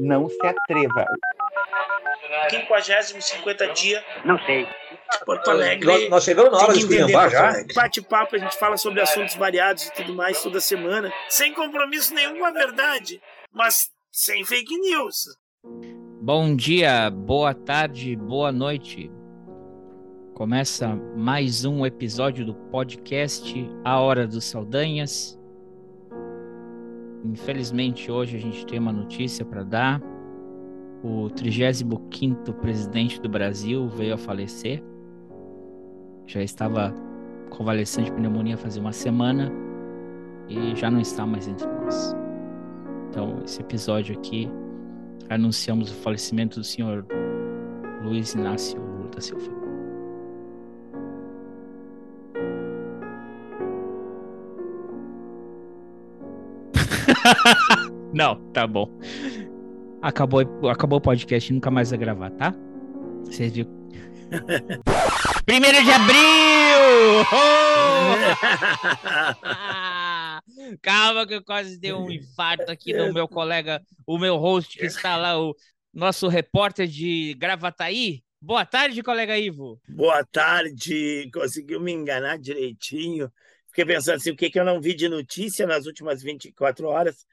não se atreva. 50, 50 dia. Não sei. Porto Alegre. Nós, nós chegamos na hora de esculhambar já. Bate-papo, a gente fala sobre assuntos variados e tudo mais toda semana, sem compromisso nenhum com a verdade, mas sem fake news. Bom dia, boa tarde, boa noite. Começa mais um episódio do podcast A Hora dos Saldanhas. Infelizmente, hoje a gente tem uma notícia para dar. O 35º presidente do Brasil veio a falecer. Já estava convalescente de pneumonia fazia uma semana e já não está mais entre nós. Então, esse episódio aqui anunciamos o falecimento do senhor Luiz Inácio Lula da Silva. Não, tá bom. Acabou, acabou o podcast, nunca mais vai gravar, tá? Vocês viram? Primeiro de abril! Oh! Calma que eu quase dei um infarto aqui no meu colega, o meu host que está lá, o nosso repórter de Gravataí. Boa tarde, colega Ivo. Boa tarde, conseguiu me enganar direitinho. Fiquei pensando assim, o que, que eu não vi de notícia nas últimas 24 horas,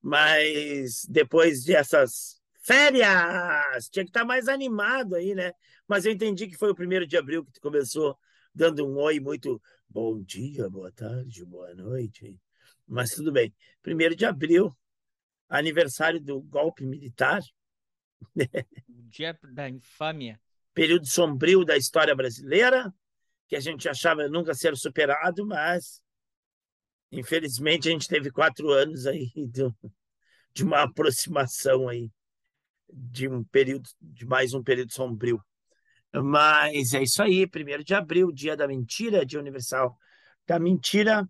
mas depois dessas férias, tinha que estar mais animado aí, né? Mas eu entendi que foi o primeiro de abril que tu começou dando um oi muito bom dia, boa tarde, boa noite. Mas tudo bem. Primeiro de abril, aniversário do golpe militar. Dia da infâmia. Período sombrio da história brasileira, que a gente achava nunca ser superado, mas infelizmente a gente teve quatro anos aí de uma aproximação aí de um período de mais um período sombrio. Mas é isso aí, primeiro de abril, dia da mentira, dia universal da mentira,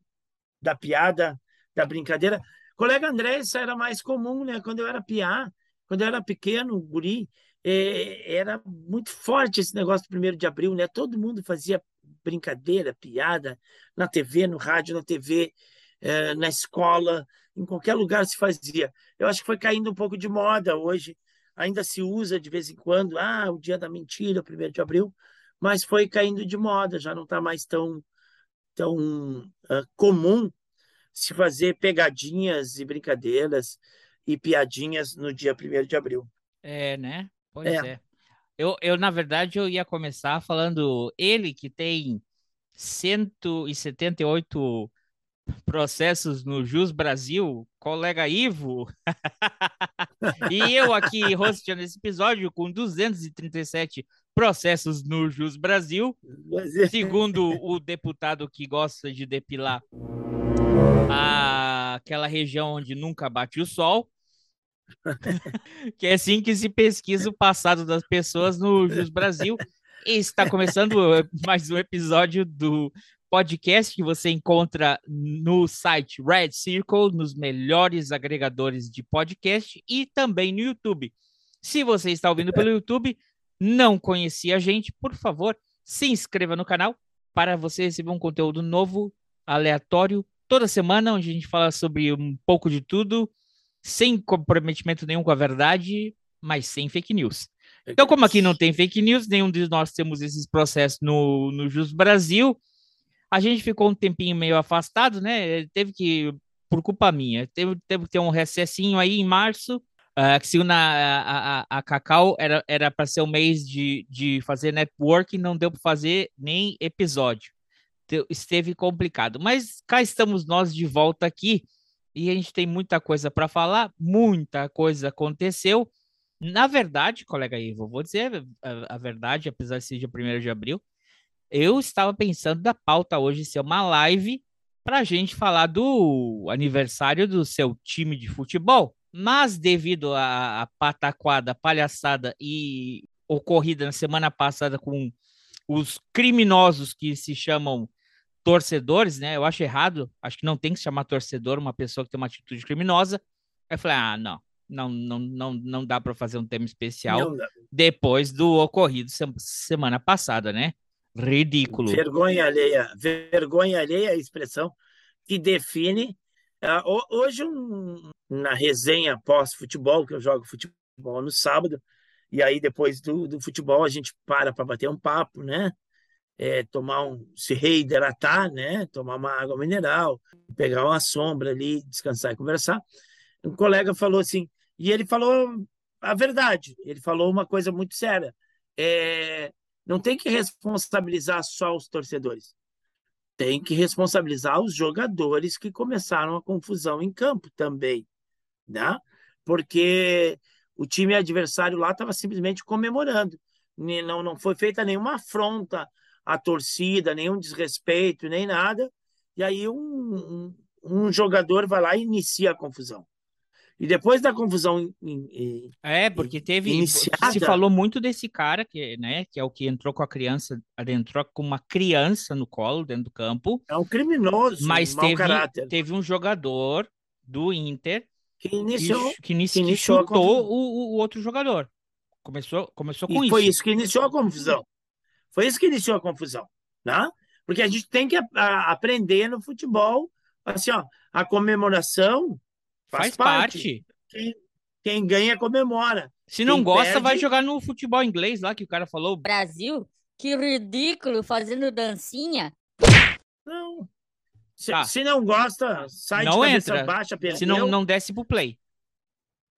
da piada, da brincadeira. Colega André, isso era mais comum, né? Quando eu era piá, quando eu era pequeno, guri, é, era muito forte esse negócio do primeiro de abril, né? Todo mundo fazia brincadeira, piada, na TV, no rádio, na TV, é, na escola, em qualquer lugar se fazia. Eu acho que foi caindo um pouco de moda hoje, ainda se usa de vez em quando, ah, o dia da mentira, primeiro de abril, mas foi caindo de moda, já não está mais tão, tão uh, comum se fazer pegadinhas e brincadeiras e piadinhas no dia primeiro de abril. É, né? Pois é. é. Eu, eu, na verdade, eu ia começar falando ele que tem 178 processos no Jus Brasil, colega Ivo, e eu aqui hosteando esse episódio com 237 processos no Jus Brasil, segundo o deputado que gosta de depilar aquela região onde nunca bate o sol, que é assim que se pesquisa o passado das pessoas no Jus Brasil. Está começando mais um episódio do podcast que você encontra no site Red Circle, nos melhores agregadores de podcast e também no YouTube. Se você está ouvindo pelo YouTube, não conhecia a gente, por favor, se inscreva no canal para você receber um conteúdo novo, aleatório, toda semana, onde a gente fala sobre um pouco de tudo sem comprometimento nenhum com a verdade, mas sem fake news. Então, como aqui não tem fake news, nenhum de nós temos esses processos no, no Jus Brasil, a gente ficou um tempinho meio afastado, né? Teve que, por culpa minha, teve, teve que ter um recessinho aí em março, uh, que segundo a, a, a Cacau era para ser o um mês de, de fazer networking, não deu para fazer nem episódio. Esteve complicado, mas cá estamos nós de volta aqui e a gente tem muita coisa para falar, muita coisa aconteceu. Na verdade, colega Ivo, vou dizer a, a verdade, apesar de ser dia 1 de abril, eu estava pensando da pauta hoje ser uma live para a gente falar do aniversário do seu time de futebol. Mas devido à pataquada, palhaçada e ocorrida na semana passada com os criminosos que se chamam torcedores, né? Eu acho errado, acho que não tem que chamar torcedor uma pessoa que tem uma atitude criminosa. Aí eu falei, ah, não, não, não, não, não dá para fazer um tema especial depois do ocorrido semana passada, né? Ridículo. Vergonha alheia, vergonha alheia é a expressão que define É, hoje, um, na resenha pós-futebol, que eu jogo futebol no sábado, e aí depois do, do futebol a gente para para bater um papo, né? É, tomar um, se reidratar, né? Tomar uma água mineral, pegar uma sombra ali, descansar e conversar. Um colega falou assim, e ele falou a verdade, ele falou uma coisa muito séria. É, não tem que responsabilizar só os torcedores tem que responsabilizar os jogadores que começaram a confusão em campo também, né? Porque o time adversário lá estava simplesmente comemorando. Não, não foi feita nenhuma afronta à torcida, nenhum desrespeito, nem nada. E aí um, um, um jogador vai lá e inicia a confusão. E depois da confusão. é, porque teve. Iniciada... Se falou muito desse cara, que, né, que é o que entrou com a criança, entrou com uma criança no colo dentro do campo. É um criminoso, mas um teve, caráter. teve um jogador do Inter que iniciou, que, que, iniciou, que chutou o, o, outro jogador. Começou, começou com e isso. Foi isso que iniciou a confusão. Foi isso que iniciou a confusão, né? Porque a gente tem que a, a, aprender no futebol, assim, ó, a comemoração Faz, parte. parte. Quem, quem, ganha comemora. Se não quem gosta, perde... vai jogar no futebol inglês lá que o cara falou. Brasil? Que ridículo fazendo dancinha. Não. Se, tá. se não gosta, sai não de cabeça entra. baixa, perdeu. Se não, não desce pro play.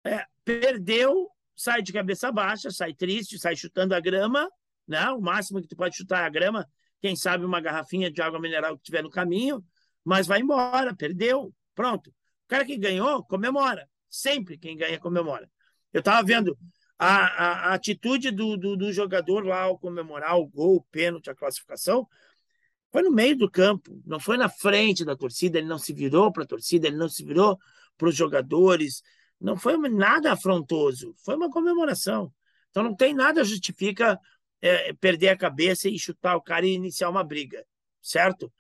É, perdeu, sai de cabeça baixa, sai triste, sai chutando a grama, né? O máximo que tu pode chutar é a grama, quem sabe uma garrafinha de água mineral que tiver no caminho, mas vai embora, perdeu. Pronto. O cara que ganhou, comemora. Sempre quem ganha, comemora. Eu estava vendo a, a, a atitude do, do, do, jogador lá ao comemorar o gol, o pênalti, a classificação. Foi no meio do campo, não foi na frente da torcida, ele não se virou para a torcida, ele não se virou para os jogadores, não foi nada afrontoso, foi uma comemoração. Então não tem nada justifica é, perder a cabeça e chutar o cara e iniciar uma briga, certo?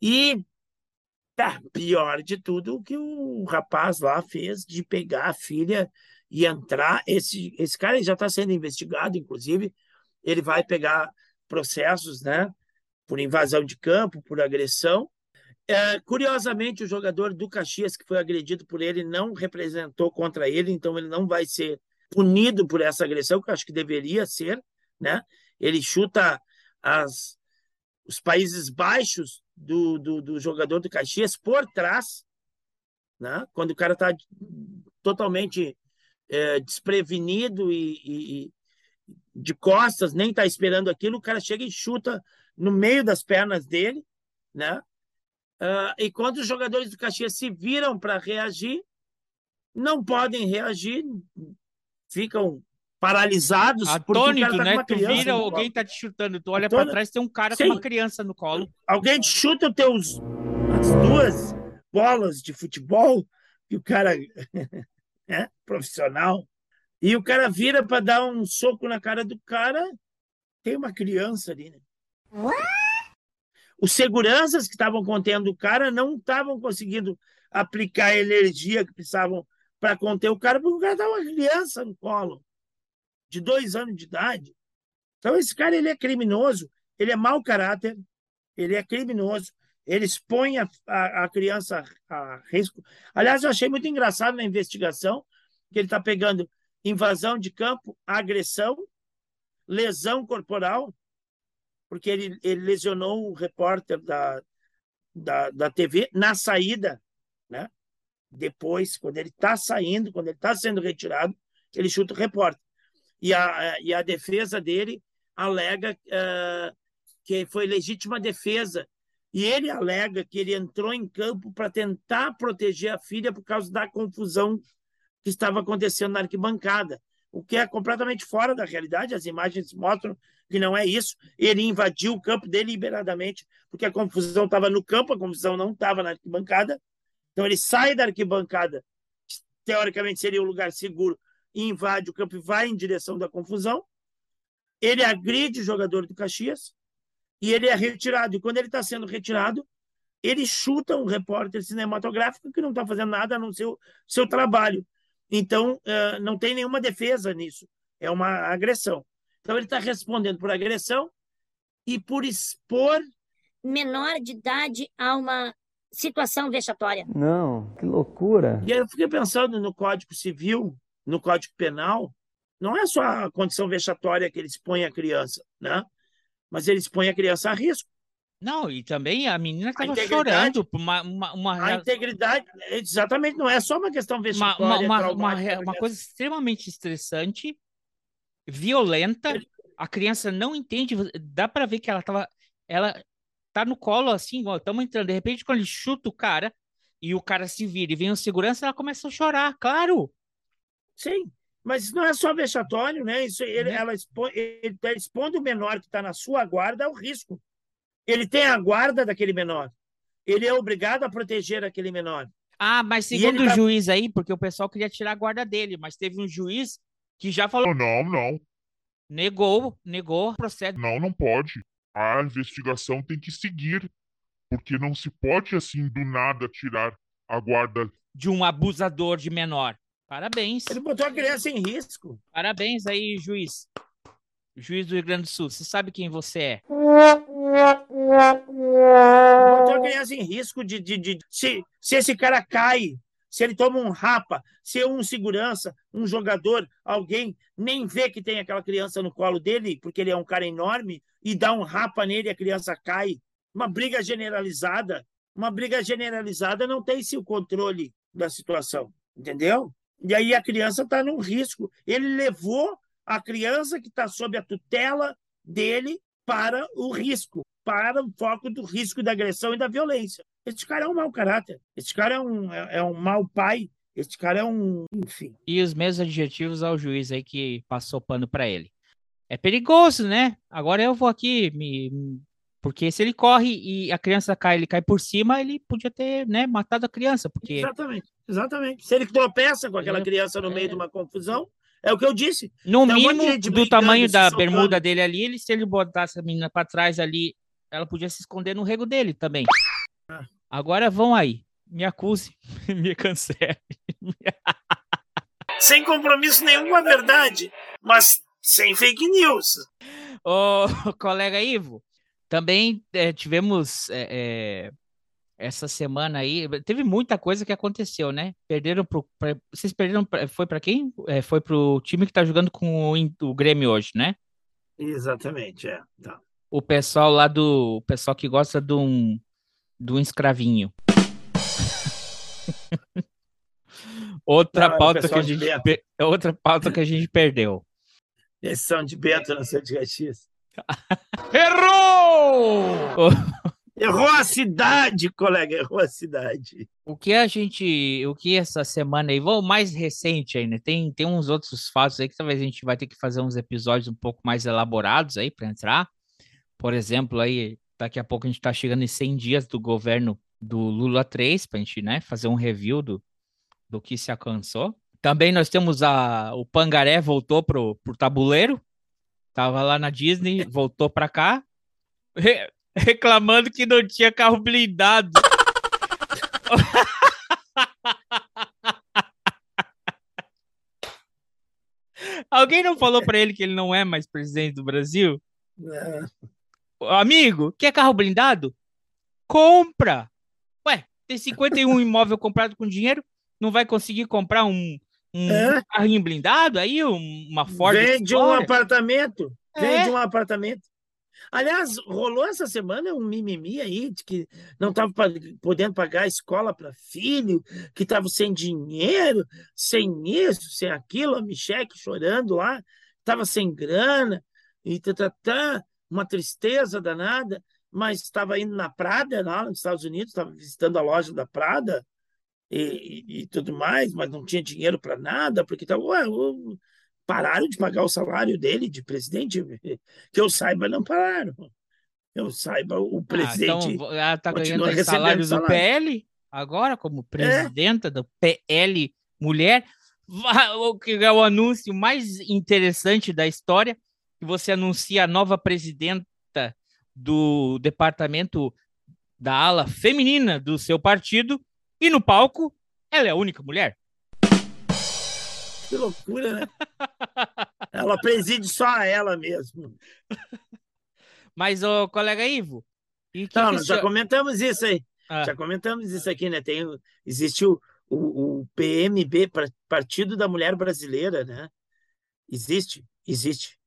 E Tá, pior de tudo o que o rapaz lá fez de pegar a filha e entrar. Esse, esse cara já está sendo investigado, inclusive. Ele vai pegar processos, né? Por invasão de campo, por agressão. É, curiosamente, o jogador do Caxias que foi agredido por ele não representou contra ele, então ele não vai ser punido por essa agressão, que eu acho que deveria ser, né? Ele chuta as, os Países Baixos do, do, do jogador do Caxias por trás, né? quando o cara está totalmente é, desprevenido e, e, de costas, nem está esperando aquilo, o cara chega e chuta no meio das pernas dele, né? Uh, e quando os jogadores do Caxias se viram para reagir, não podem reagir, ficam paralisados. Atônito, tá né? Tu vira, alguém tá te chutando, tu olha para trás, tem um cara Sim. com uma criança no colo. Alguém te chuta os teus as duas bolas de futebol que o cara é profissional e o cara vira para dar um soco na cara do cara, tem uma criança ali, né? Os seguranças que estavam contendo o cara não estavam conseguindo aplicar a energia que precisavam para conter o cara, porque o cara estava uma criança no colo de dois anos de idade. Então, esse cara ele é criminoso, ele é mau caráter, ele é criminoso, ele expõe a, a, a criança a risco. Aliás, eu achei muito engraçado na investigação que ele está pegando invasão de campo, agressão, lesão corporal, porque ele, ele lesionou o repórter da, da, da TV na saída, né? Depois, quando ele está saindo, quando ele está sendo retirado, ele chuta o repórter e a, e a defesa dele alega uh, que foi legítima defesa. E ele alega que ele entrou em campo para tentar proteger a filha por causa da confusão que estava acontecendo na arquibancada, o que é completamente fora da realidade. As imagens mostram que não é isso. Ele invadiu o campo deliberadamente, porque a confusão estava no campo, a confusão não estava na arquibancada. Então ele sai da arquibancada, teoricamente seria um lugar seguro, invade o campo e vai em direção da confusão. Ele agride o jogador do Caxias e ele é retirado. E quando ele está sendo retirado, ele chuta um repórter cinematográfico que não está fazendo nada a não ser o seu trabalho. Então, uh, não tem nenhuma defesa nisso. É uma agressão. Então, ele está respondendo por agressão e por expor. Menor de idade a uma situação vexatória. Não, que loucura. E aí eu fiquei pensando no Código Civil, no Código Penal, não é só a condição vexatória que ele expõe a criança, né? Mas ele expõe a criança a risco. Não, e também a menina estava chorando por uma, uma, uma, A integridade, exatamente, não é só uma questão vexatória. uma, uma, uma, da uma coisa extremamente estressante, violenta. A criança não entende. Dá pra ver que ela tava. Ela tá no colo assim, ó, estamos entrando. De repente, quando ele chuta o cara e o cara se vira e vem o segurança, ela começa a chorar, claro. Sim, mas isso não é só vexatório, né? Isso, ele, Né? ela expõe, ele está expondo o menor que está na sua guarda ao risco. Ele tem a guarda daquele menor. Ele é obrigado a proteger aquele menor. Ah, mas segundo o tá- juiz aí, porque o pessoal queria tirar a guarda dele, mas teve um juiz que já falou, Não, não, negou, negou o processo. não, não pode. A investigação tem que seguir, porque não se pode assim do nada tirar a guarda. de um abusador de menor. Parabéns. Ele botou a criança em risco. Parabéns aí, juiz. Juiz do Rio Grande do Sul, você sabe quem você é? Botou a criança em risco de. de, de se, se esse cara cai, se ele toma um rapa, se um segurança, um jogador, alguém nem vê que tem aquela criança no colo dele, porque ele é um cara enorme, e dá um rapa nele e a criança cai. Uma briga generalizada. Uma briga generalizada não tem esse o controle da situação, entendeu? E aí a criança está num risco. Ele levou a criança que está sob a tutela dele para o risco, para o foco do risco da agressão e da violência. Esse cara é um mau caráter. Esse cara é um, é, é um mau pai. Esse cara é um. Enfim. E os mesmos adjetivos ao juiz aí que passou pano pra ele. É perigoso, né? Agora eu vou aqui me. Porque se ele corre e a criança cai, ele cai por cima, ele podia ter, né, matado a criança, porque Exatamente. Exatamente. Se ele tropeça com aquela É, criança no meio é. de uma confusão, é o que eu disse. no Tem mínimo do tamanho da bermuda dele ali, ele se ele botasse a menina pra trás ali, ela podia se esconder no rego dele também. Ah. Agora vão aí, me acuse, me cancele. Sem compromisso nenhum com a verdade, mas sem fake news. Ô, colega Ivo, também eh, tivemos eh, eh, essa semana aí, teve muita coisa que aconteceu, né? Perderam pro, pra- vocês perderam, pra- foi para quem? Eh, foi pro time que tá jogando com o, o Grêmio hoje, né? Exatamente, é. Tá. O pessoal lá do, o pessoal que gosta de um, de um escravinho. Outra Não, é o pauta que a gente, outra pauta que a gente perdeu. Esses são de Bento, não de Caxias. Errou! Errou a cidade, colega, errou a cidade. O que a gente, o que essa semana aí, vou mais recente ainda, tem, tem uns outros fatos aí que talvez a gente vai ter que fazer uns episódios um pouco mais elaborados aí para entrar. Por exemplo, aí daqui a pouco a gente tá chegando em 100 dias do governo do Lula 3 para a gente, né, fazer um review do, do que se alcançou. Também nós temos a o Pangaré voltou pro, pro tabuleiro. Tava lá na Disney, voltou para cá. Re- reclamando que não tinha carro blindado. Alguém não falou pra ele que ele não é mais presidente do Brasil? É. Amigo, quer carro blindado? Compra! Ué, tem 51 imóvel comprado com dinheiro, não vai conseguir comprar um, um É. carrinho blindado aí, um- uma Ford Vende um Explorer? apartamento. É. Vende um apartamento. Aliás, rolou essa semana um mimimi aí de que não estava podendo pagar a escola para filho, que estava sem dinheiro, sem isso, sem aquilo, a Micheque chorando lá, estava sem grana, e tá, tá, tá, uma tristeza danada, mas estava indo na Prada, lá nos Estados Unidos, estava visitando a loja da Prada e, e, tudo mais, mas não tinha dinheiro para nada, porque tava, ué, pararam de pagar o salário dele de presidente. Que eu saiba, não pararam. Eu saiba, o Ah, presidente. então ela tá continua ganhando salário do. PL, agora, como presidenta do PL Mulher. O que é o anúncio mais interessante da história, que você anuncia a nova presidenta do departamento da ala feminina do seu partido, e no palco, ela é a única mulher. Que loucura, né? ela preside só a ela mesmo. Mas, o colega Ivo, e que Não, que já senhor- comentamos isso aí. Ah. Já comentamos isso aqui, né? Tem, existe o, o, o PMB, Partido da Mulher Brasileira, né? Existe, existe.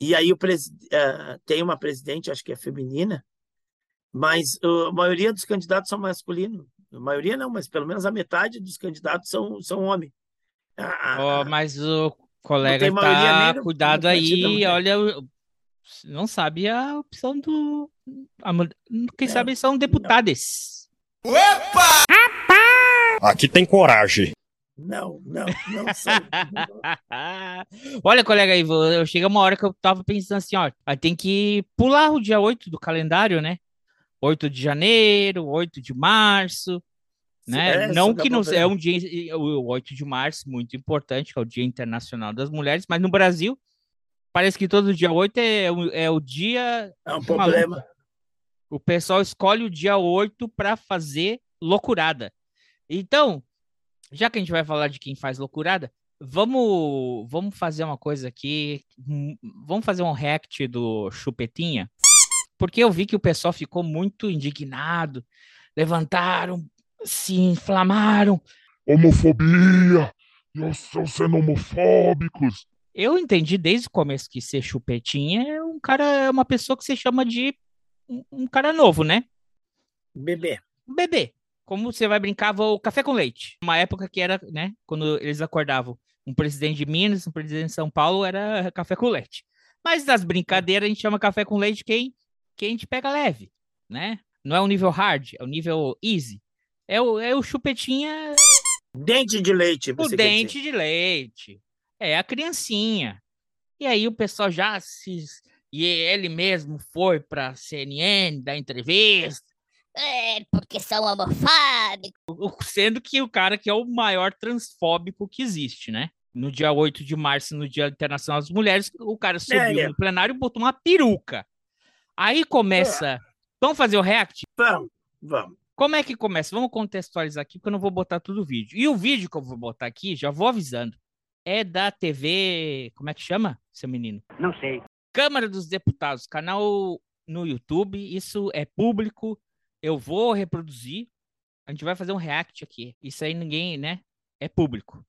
E aí o pres, ah, tem uma presidente, acho que é feminina, mas ah, a maioria dos candidatos são masculinos. A maioria não, mas pelo menos a metade dos candidatos são, são homens. A- a- Ó, a- mas o colega tá cuidado aí, olha, não sabe a opção do. a quem É, sabe são deputados. Aqui tem coragem. Não, não, não são. Olha, colega, aí, vo- eu chega uma hora que eu tava pensando assim, ó, aí tem que pular o dia 8 do calendário, né? 8 de janeiro, 8 de março, né? É, não que não é um dia, o 8 de março, muito importante, que é o Dia Internacional das Mulheres, mas no Brasil, parece que todo dia 8 é, o- é o dia É um problema. o pessoal escolhe o dia 8 para fazer loucurada. Então, já que a gente vai falar de quem faz loucurada, vamos, vamos fazer uma coisa aqui. hum, Vamos fazer um react do Chupetinha. Porque eu vi que o pessoal ficou muito indignado, levantaram, se inflamaram. Homofobia! Eles estão sendo homofóbicos! Eu entendi desde o começo que ser chupetinha é um cara, é uma pessoa que se chama de um, um cara novo, né? Bebê. um bebê. Como você vai brincava o café com leite. Uma época que era, né, quando eles acordavam, um presidente de Minas, um presidente de São Paulo era café com leite. Mas das brincadeiras a gente chama café com leite quem quem a gente pega leve, né? Não é o nível hard, é o nível easy. É o, é o chupetinha, Dente de leite, o dente de leite. É a criancinha. E aí o pessoal já se e ele mesmo foi para CNN dar entrevista É, porque são homofóbicos. sendo que o cara que é o maior transfóbico que existe, né? No dia 8 de março, no Dia Internacional das Mulheres, o cara subiu é. no plenário e botou uma peruca. Aí começa. Vamos fazer o react? Vamos, vamos. Como é que começa? Vamos contextualizar aqui, porque eu não vou botar tudo o vídeo. E o vídeo que eu vou botar aqui, já vou avisando, é da TV. Como é que chama, seu menino? Não sei. Câmara dos Deputados, canal no YouTube. Isso é público. Eu vou reproduzir. A gente vai fazer um react aqui. Isso aí ninguém, né? É público.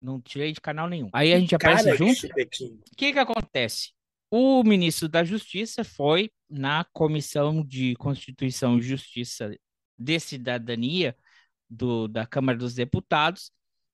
Não tirei de canal nenhum. Aí a gente aparece Cara, junto. chupetinho. O que que acontece? O ministro da Justiça foi na Comissão de Constituição e Justiça de Cidadania do, da Câmara dos Deputados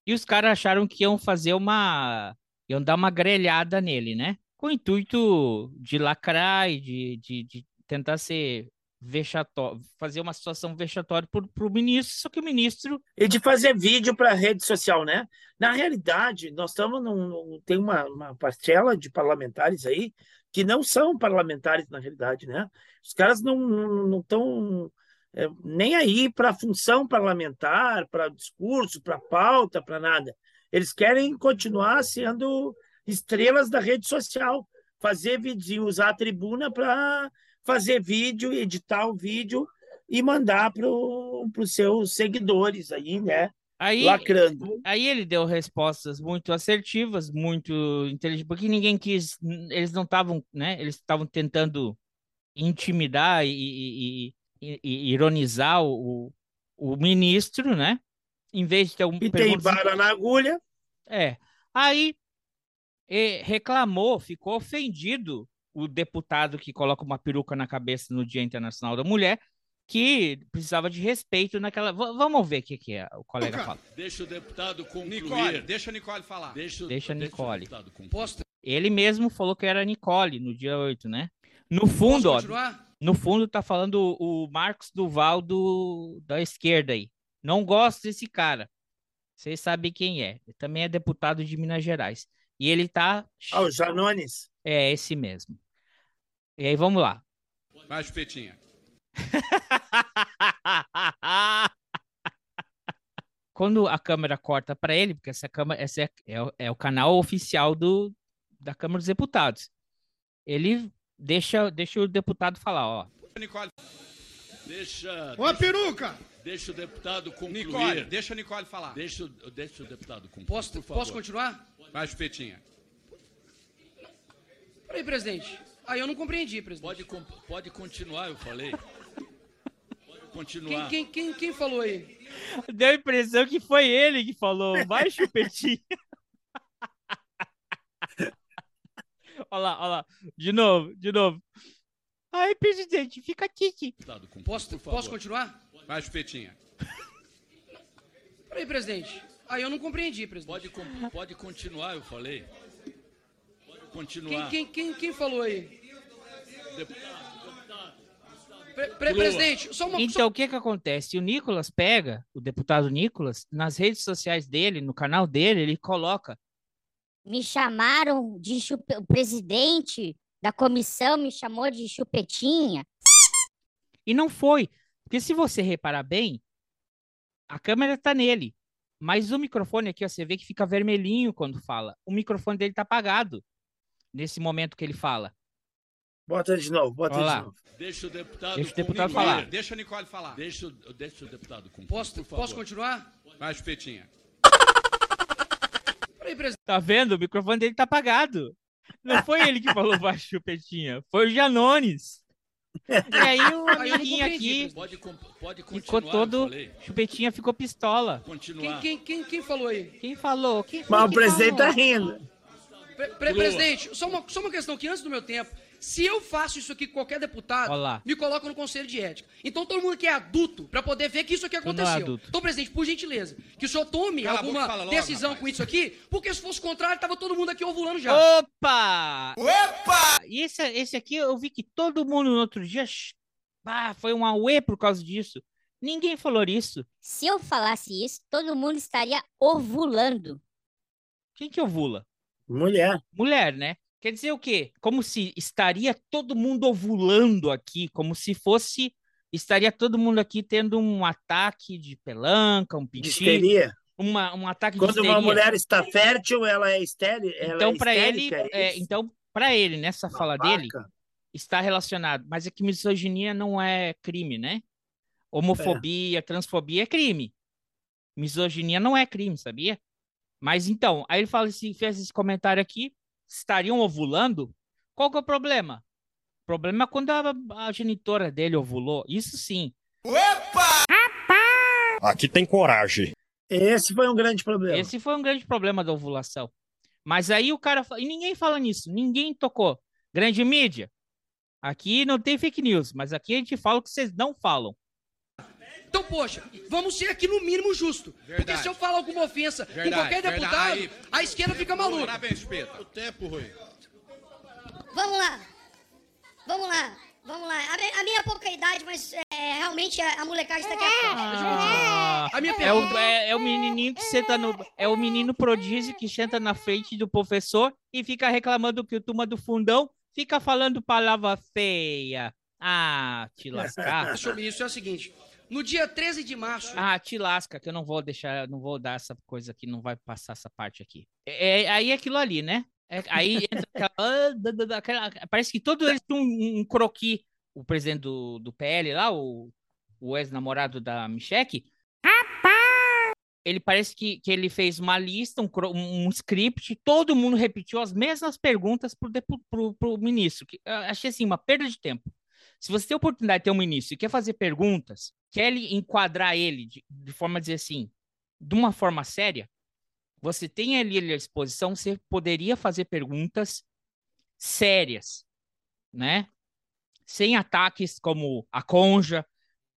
e os caras acharam que iam fazer uma. iam dar uma grelhada nele, né? Com o intuito de lacrar e de, de, de tentar ser vexatório, fazer uma situação vexatória para o ministro, só que o ministro E de fazer vídeo para rede social, né? Na realidade, nós estamos num, num- tem uma, uma parcela de parlamentares aí que não são parlamentares na realidade, né? Os caras não não estão nem aí para a função parlamentar, para discurso, para pauta, para nada. Eles querem continuar sendo estrelas da rede social, fazer vídeo, usar a tribuna para fazer vídeo, editar o vídeo e mandar para os seus seguidores aí, né? aí Lacrando. Aí ele deu respostas muito assertivas, muito inteligentes, porque ninguém quis, eles não estavam, né? Eles estavam tentando intimidar e, e- e- e ironizar o, o ministro, né? Em vez de ter um E tem vara na agulha. é. Aí reclamou, ficou ofendido o deputado que coloca uma peruca na cabeça no Dia Internacional da Mulher, que precisava de respeito naquela. V- vamos ver o que, que é, o colega fala. Deixa o deputado concluir. Nicole, deixa a Nicole falar. Deixa, o- Deixa a o Nicole. Posso, Ele mesmo falou que era Nicole no dia 8, né? No fundo, ó, no fundo tá falando o, o Marcos Duval do, da esquerda aí. Não gosto desse cara. Vocês sabem quem é. Ele também é deputado de Minas Gerais. E ele tá. Ah, o Janones. É esse mesmo. E aí, vamos lá. Vai, Chupetinha. Quando a câmera corta para ele, porque essa câmera, esse é, é, o- é o canal oficial do, da Câmara dos Deputados. Ele deixa, deixa o deputado falar, ó. Nicole. Deixa, Ô, peruca! deixa o deputado concluir. Nicole, deixa a Nicole falar. Deixa, o- deixa o deputado concluir. Posso, por favor. posso continuar? Vai, Chupetinha. Peraí, presidente. Aí eu não compreendi, presidente. Pode, com- pode continuar, eu falei. continuar. Quem, quem, quem, quem falou aí? Deu a impressão que foi ele que falou, vai chupetinha. olha lá, olha lá. De novo, de novo. Ai, presidente, fica Cumplu, Posso, posso continuar? Vai, Chupetinha. Peraí, presidente. Aí eu não compreendi, presidente. Pode, com- pode continuar, eu falei. Pode Quem, continuar. quem, quem, quem falou aí? Deputado, deputado. Pre- presidente, só uma. Então, o que que acontece? O Nicolas pega, o deputado Nicolas, nas redes sociais dele, no canal dele, ele coloca Me chamaram de chupe... O presidente da comissão me chamou de chupetinha. E não foi. Porque se você reparar bem, a câmera tá nele. Mas o microfone aqui, ó, você vê que fica vermelhinho quando fala. O microfone dele tá apagado nesse momento que ele fala. Bota de novo, bota Olha de lá. novo. Deixa o deputado Deixa o deputado falar. Deixa a Nicole falar. Deixa, o- deixa o deputado concluir, Posso, posso continuar? Vai, Chupetinha. Peraí, presidente. Tá vendo? O microfone dele tá apagado. Não foi ele que falou vai chupetinha, foi o Janones. E aí o amiguinho aqui, Pode, com- pode ficou todo. Chupetinha ficou pistola. Quem, quem, quem, quem falou aí? Quem falou? Quem Mas o presidente tá rindo. Pre- pre- presidente, só uma, só uma questão que antes do meu tempo, se eu faço isso aqui com qualquer deputado, Olha lá. me coloca no conselho de ética. Então todo mundo que é adulto, pra poder ver que isso aqui não é aconteceu. adulto. Então, presidente, por gentileza, que o senhor tome Cala boca alguma logo, decisão rapaz. com isso aqui, porque se fosse o contrário, tava todo mundo aqui ovulando já. Opa! Opa! E esse, esse aqui eu vi que todo mundo no outro dia. Ah, foi um auê por causa disso. Ninguém falou isso. Se eu falasse isso, todo mundo estaria ovulando. Quem que ovula? Mulher. Mulher, né? Quer dizer o quê? Como se estaria todo mundo ovulando aqui, como se fosse. Estaria todo mundo aqui tendo um ataque de pelanca, um De piti, histeria. uma, um ataque de Quando uma mulher está fértil, ela é estéril. ela Então, é para ele, é, isso? então, para ele, nessa fala dele, Vaca. está relacionado. Mas é que misoginia não é crime, né? Homofobia, transfobia é crime. Misoginia não é crime, sabia? Mas então, aí ele fala assim, fez esse comentário aqui, estariam ovulando? Qual que é o problema? O problema é quando a, a genitora dele ovulou. Isso sim. Aqui tem coragem. Esse foi um grande problema. Esse foi um grande problema da ovulação. Mas aí o cara. E ninguém fala nisso, ninguém tocou. Grande mídia. Aqui não tem fake news, mas aqui a gente fala o que vocês não falam. Então, poxa, vamos ser aqui no mínimo justo. Porque Verdade. se eu falar alguma ofensa com Verdade, qualquer verdade. deputado, Aí- a esquerda fica maluca. O tempo, Rui. Vamos lá. Vamos lá. Vamos lá. A, mi- a minha pouca idade, mas é, realmente a, a molecagem está aqui é. Ah, A minha é, o, pergunta é, é o menininho que senta no. É o menino prodígio que senta na frente do professor e fica reclamando que o turma do fundão fica falando palavra feia. Ah, te lascar. sobre isso é o seguinte. No dia 13 de março, Ah, te lasca, que eu não vou deixar, não vou dar essa coisa aqui, não vai passar essa parte aqui. É, é- aí é aquilo ali, né? É- aí entra aquela, ah, aquela- Parece que todos eles têm um, um croqui. O presidente do, do PL lá, o, o ex-namorado da Michelle, ele parece que, que ele fez uma lista, um, um, script, todo mundo repetiu as mesmas perguntas pro, pro, pro ministro. Que, achei assim, uma perda de tempo. Se você tem a oportunidade de ter um ministro e quer fazer perguntas, quer enquadrar ele de, de forma a dizer assim, de uma forma séria, você tem ali à disposição, você poderia fazer perguntas sérias, né? Sem ataques como a Conja.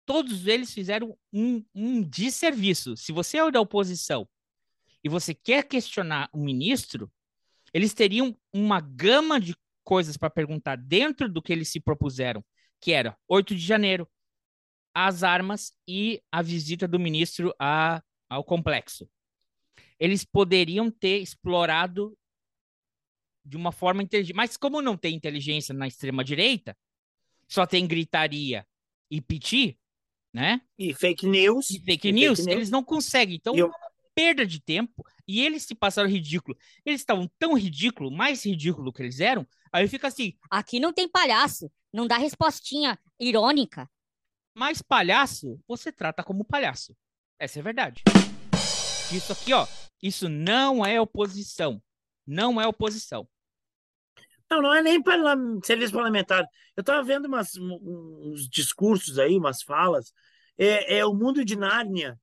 Todos eles fizeram um, um desserviço. Se você é da oposição e você quer questionar o ministro, eles teriam uma gama de coisas para perguntar dentro do que eles se propuseram, que era 8 de janeiro, as armas e a visita do ministro a, ao complexo. Eles poderiam ter explorado de uma forma inteligente. Mas como não tem inteligência na extrema-direita, só tem gritaria e piti, né? E fake news. E fake E news, fake news. eles não conseguem. Então, eu- perda de tempo. E eles se passaram ridículo. Eles estavam tão ridículo, mais ridículo que eles eram. Aí fica assim, Aqui não tem palhaço. Não dá respostinha irônica. Mas palhaço, você trata como palhaço. Essa é a verdade. Isso aqui, ó, isso não é oposição. Não é oposição. Não, não é nem serviço parlamentar. Eu estava vendo umas, um- uns discursos aí, umas falas, é, é o mundo de Nárnia.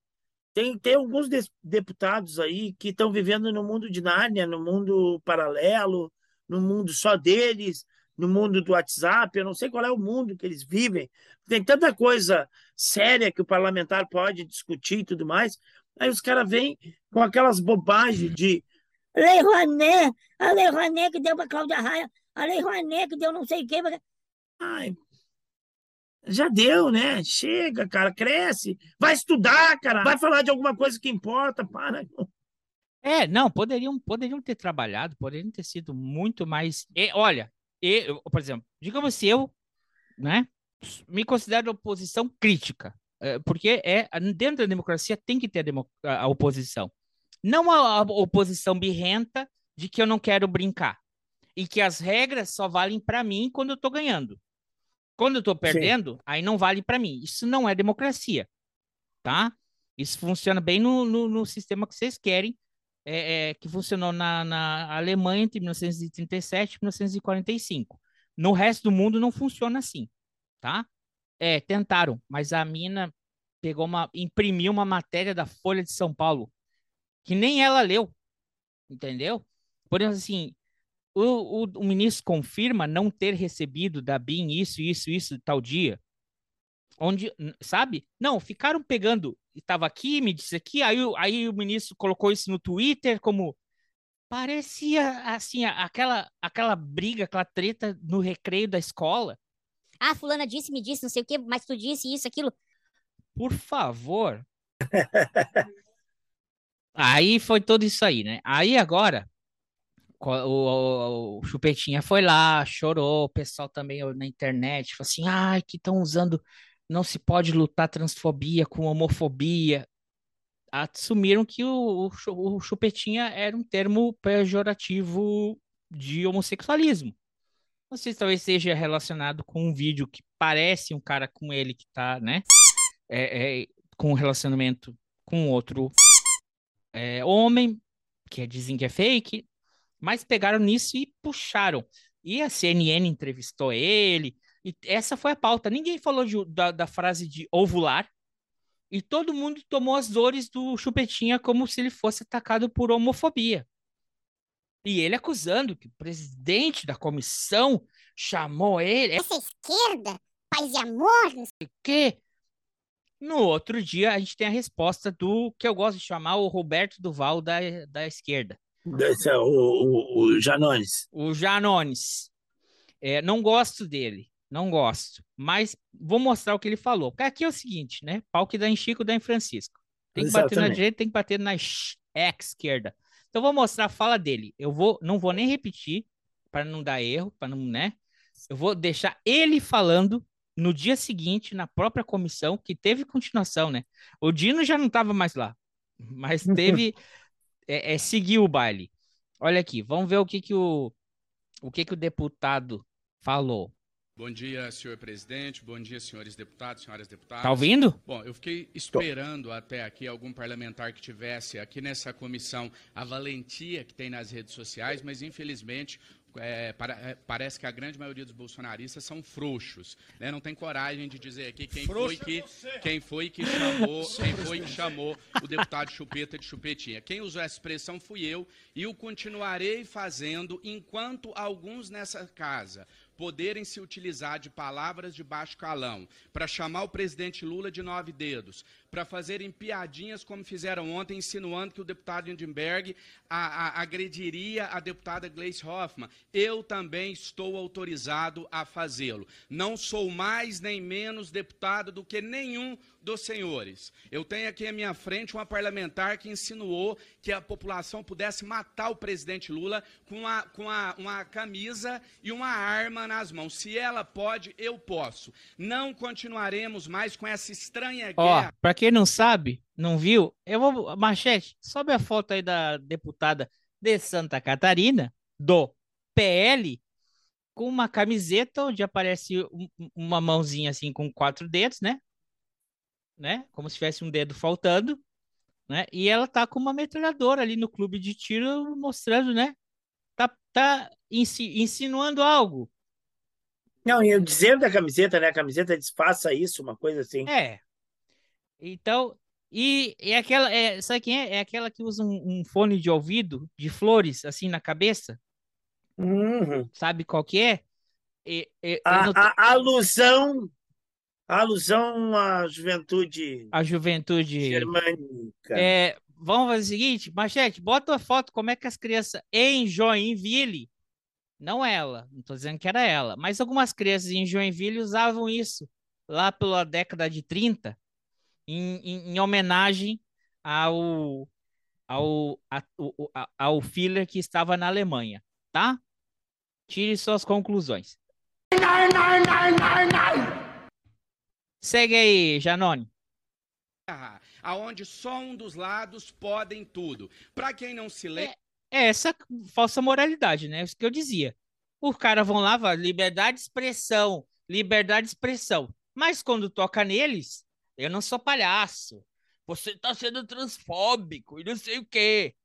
Tem, tem alguns deputados aí que estão vivendo no mundo de Nárnia, no mundo paralelo, no mundo só deles, no mundo do WhatsApp. Eu não sei qual é o mundo que eles vivem. Tem tanta coisa séria que o parlamentar pode discutir e tudo mais. Aí os caras vêm com aquelas bobagens de Lei Rouanet, a Lei Rouanet que deu para Cláudia Raia, a Lei Rouanet que deu não sei quê. Ai, já deu, né? Chega, cara, cresce. Vai estudar, cara. Vai falar de alguma coisa que importa, para. É, não, poderiam, poderiam ter trabalhado, poderiam ter sido muito mais. E, olha, eu, por exemplo, digamos se eu, né, me considero oposição crítica, é, porque é dentro da democracia tem que ter a, a oposição, não a, a oposição birrenta de que eu não quero brincar e que as regras só valem para mim quando eu estou ganhando. Quando eu estou perdendo, Sim. aí não vale para mim. Isso não é democracia, tá? Isso funciona bem no, no, no sistema que vocês querem, é, é, que funcionou na, na Alemanha entre 1937 e 1945. No resto do mundo não funciona assim, tá? É, tentaram, mas a mina pegou uma, imprimiu uma matéria da Folha de São Paulo que nem ela leu, entendeu? Por exemplo, assim, o, o, o, ministro confirma não ter recebido da BIM isso, isso, isso, tal dia. Onde, sabe? Não, ficaram pegando, estava aqui, me disse aqui, aí, aí o ministro colocou isso no Twitter como parecia assim, aquela aquela briga, aquela treta no recreio da escola. Ah, fulana disse, me disse, não sei o quê, mas tu disse isso, aquilo. Por favor. aí foi tudo isso aí, né? Aí agora o, o, Chupetinha foi lá, chorou, o pessoal também na internet falou assim: ai, que estão usando, não se pode lutar transfobia com homofobia. Assumiram que o, o, Chupetinha era um termo pejorativo de homossexualismo. Não sei se talvez seja relacionado com um vídeo que parece um cara com ele que tá, né? É, é, com um relacionamento com outro é, homem, que dizem que é fake, mas pegaram nisso e puxaram. E a CNN entrevistou ele, e essa foi a pauta. Ninguém falou de, da, da frase de ovular, e todo mundo tomou as dores do Chupetinha como se ele fosse atacado por homofobia. E ele acusando que o presidente da comissão chamou ele. Essa esquerda, paz e amor, não sei o quê. No outro dia, a gente tem a resposta do que eu gosto de chamar o Roberto Duval da, da esquerda. Esse é o, o, o Janones. O Janones. É, não gosto dele, não gosto. Mas vou mostrar o que ele falou. Porque aqui é o seguinte, né? Pau que dá em Chico, dá em Francisco. Tem que Exatamente. bater na direita, tem que bater na esquerda. Então vou mostrar a fala dele. Eu vou, não vou nem repetir para não dar erro, para não, né? Eu vou deixar ele falando no dia seguinte na própria comissão que teve continuação, né? O Dino já não estava mais lá, mas teve é, é seguir o baile. Olha aqui, vamos ver o que, que o, o que, que o deputado falou. Bom dia, senhor presidente. Bom dia, senhores deputados, senhoras deputadas. Tá ouvindo? Bom, eu fiquei esperando até aqui algum parlamentar que tivesse aqui nessa comissão a valentia que tem nas redes sociais, mas infelizmente é, para, é, parece que a grande maioria dos bolsonaristas são frouxos, né? Não tem coragem de dizer aqui quem foi que quem foi que chamou quem foi que chamou o deputado Chupeta de Chupetinha. Quem usou essa expressão fui eu e o continuarei fazendo enquanto alguns nessa casa poderem se utilizar de palavras de baixo calão para chamar o presidente Lula de nove dedos, para fazerem piadinhas como fizeram ontem, insinuando que o deputado Lindenberg a, a, agrediria a deputada Gleice Hoffmann. Eu também estou autorizado a fazê-lo. Não sou mais nem menos deputado do que nenhum dos senhores. Eu tenho aqui à minha frente uma parlamentar que insinuou que a população pudesse matar o presidente Lula com, uma, com uma, uma camisa e uma arma nas mãos. Se ela pode, eu posso. Não continuaremos mais com essa estranha guerra. Ó, para quem não sabe, não viu, eu vou. Machete, sobe a foto aí da deputada de Santa Catarina, do PL, com uma camiseta onde aparece uma mãozinha assim com quatro dedos, né? né? Como se tivesse um dedo faltando, né? E ela tá com uma metralhadora ali no clube de tiro mostrando, né? Tá, tá insinuando algo. Não, e o dizer da camiseta, né? A camiseta disfarça isso, uma coisa assim. É. Então, e é aquela, é, sabe quem é? É aquela que usa um, um fone de ouvido de flores assim na cabeça. Uhum. Sabe qual que é? E- e- A, não a- alusão, a alusão à juventude a juventude. germânica. É, vamos fazer o seguinte, Machete, bota a foto como é que as crianças em Joinville, não ela, não tô dizendo que era ela, mas algumas crianças em Joinville usavam isso lá pela década de 30, em, em, em homenagem ao, ao, a- o- o- a- ao filler que estava na Alemanha, tá? Tire suas conclusões. Segue aí, Janone. guerra, aonde só um dos lados podem tudo. Para quem não se lembra, É essa falsa moralidade, né? Isso que eu dizia. Os caras vão lá, vai, liberdade de expressão, liberdade de expressão. Mas quando toca neles, eu não sou palhaço. Você tá sendo transfóbico e não sei o quê.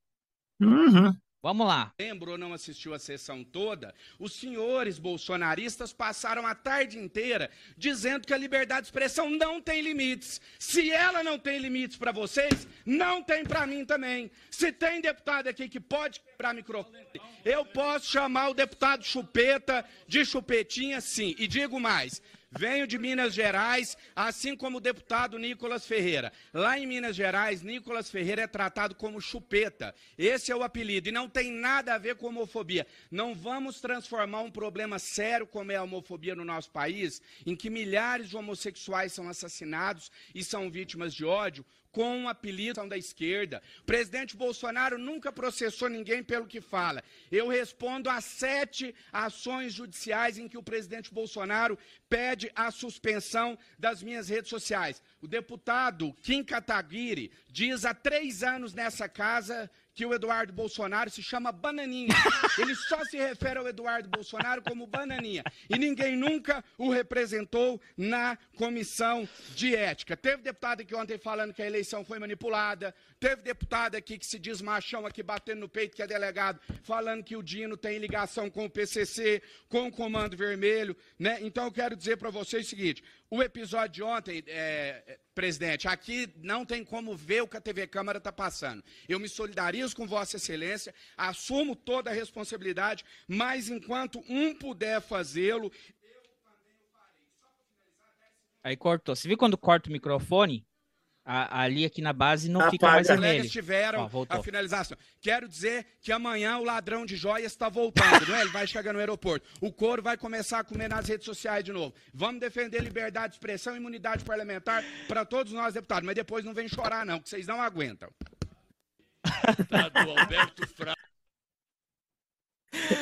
Uhum. Vamos lá. lembra ou não assistiu a sessão toda, os senhores bolsonaristas passaram a tarde inteira dizendo que a liberdade de expressão não tem limites. Se ela não tem limites para vocês, não tem para mim também. Se tem deputado aqui que pode quebrar microfone, eu posso chamar o deputado Chupeta de chupetinha, sim. E digo mais. Venho de Minas Gerais, assim como o deputado Nicolas Ferreira. Lá em Minas Gerais, Nicolas Ferreira é tratado como chupeta. Esse é o apelido. E não tem nada a ver com homofobia. Não vamos transformar um problema sério como é a homofobia no nosso país, em que milhares de homossexuais são assassinados e são vítimas de ódio, com um apelido da esquerda. O presidente Bolsonaro nunca processou ninguém pelo que fala. Eu respondo a sete ações judiciais em que o presidente Bolsonaro pede a suspensão das minhas redes sociais. O deputado Kim Kataguiri diz há três anos nessa casa que o Eduardo Bolsonaro se chama Bananinha. Ele só se refere ao Eduardo Bolsonaro como Bananinha. E ninguém nunca o representou na comissão de ética. Teve deputado aqui ontem falando que a eleição foi manipulada. Teve deputado aqui que se diz machão aqui batendo no peito, que é delegado, falando que o Dino tem ligação com o PCC, com o Comando Vermelho. Né? Então eu quero dizer para vocês o seguinte: o episódio de ontem, é, é, presidente, aqui não tem como ver o que a TV Câmara está passando. Eu me solidarizo com Vossa Excelência, assumo toda a responsabilidade, mas enquanto um puder fazê-lo, Aí cortou. Você viu quando corta o microfone? A- ali aqui na base não fica mais os colegas nele. tiveram Ó, a finalização. Quero dizer que amanhã o ladrão de joias está voltando, não é? Ele vai chegar no aeroporto. O couro vai começar a comer nas redes sociais de novo. Vamos defender liberdade de expressão e imunidade parlamentar para todos nós deputados, mas depois não vem chorar não, que vocês não aguentam. Tá do Alberto Fra...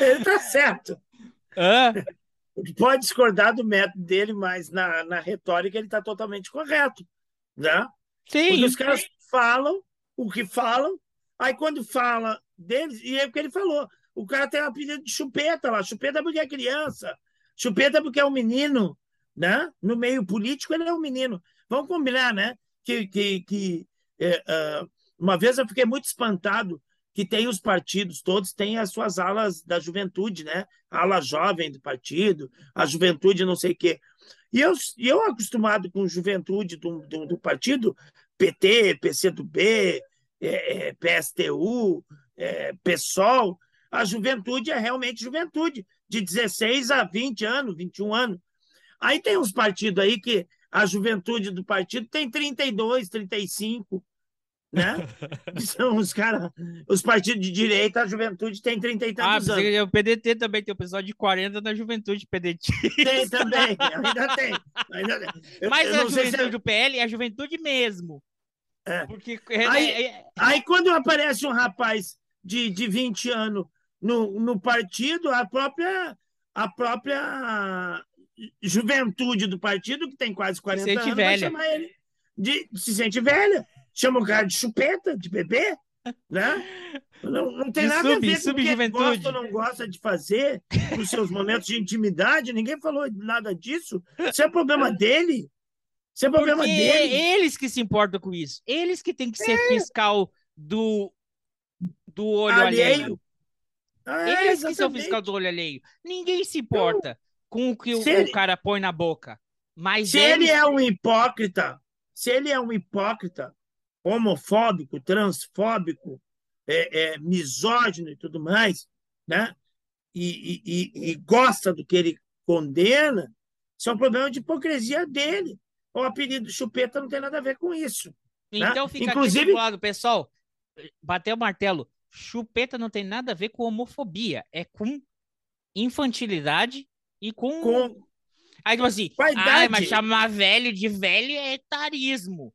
Ele tá certo. Hã? Pode discordar do método dele, mas na, na retórica ele está totalmente correto. Né? Porque Sim. os caras falam o que falam, aí quando fala deles, e é o que ele falou, o cara tem um apelido de chupeta lá, chupeta porque é criança, chupeta porque é um menino, né? No meio político ele é um menino. Vamos combinar, né? Que, que, que é, ah, uma vez eu fiquei muito espantado que tem os partidos, todos têm as suas alas da juventude, né? A ala jovem do partido, a juventude não sei o quê. E eu, e eu acostumado com juventude do, do, do partido, PT, PCdoB, é, é, PSTU, é, PSOL, a juventude é realmente juventude, de 16 a 20 anos, 21 anos. Aí tem uns partidos aí que a juventude do partido tem 32, 35, né? São os caras, os partidos de direita, a juventude tem 30 e Ah, tantos anos. pensei que o PDT também tem o pessoal de 40 da juventude PDT. Tem também, ainda tem. Ainda tem. Eu- Mas eu a juventude é- do PL é a juventude mesmo. É. Porque é- Aí- é- Aí, quando aparece um rapaz de, de 20 anos no, no partido, a própria, a própria juventude do partido, que tem quase 40 sente anos, vai velha. chamar ele de. Se sente velha. Chama o cara de chupeta, de bebê, né? Não, não tem De nada a sub- ver com o que ele gosta ou não gosta de fazer nos seus momentos de intimidade. Ninguém falou nada disso. Isso é problema dele. Isso é problema porque dele. eles que se importam com isso. Eles que têm que ser fiscal do, do olho Alheio. alheio. Ah, Eles que são exatamente. fiscal do olho alheio. Ninguém se importa com o que o, ele- o cara põe na boca. Mas Se ele eles- é um hipócrita, Se ele é um hipócrita, homofóbico, transfóbico, é, é, misógino e tudo mais, né? E, e, e, gosta do que ele condena, isso é um problema de hipocrisia dele. O apelido chupeta não tem nada a ver com isso. Né? Então né? fica Inclusive, aqui lado, pessoal. Bateu o martelo. Chupeta não tem nada a ver com homofobia. É com infantilidade e com. com Aí, tipo assim, Vaidade. mas chamar velho de velho é etarismo.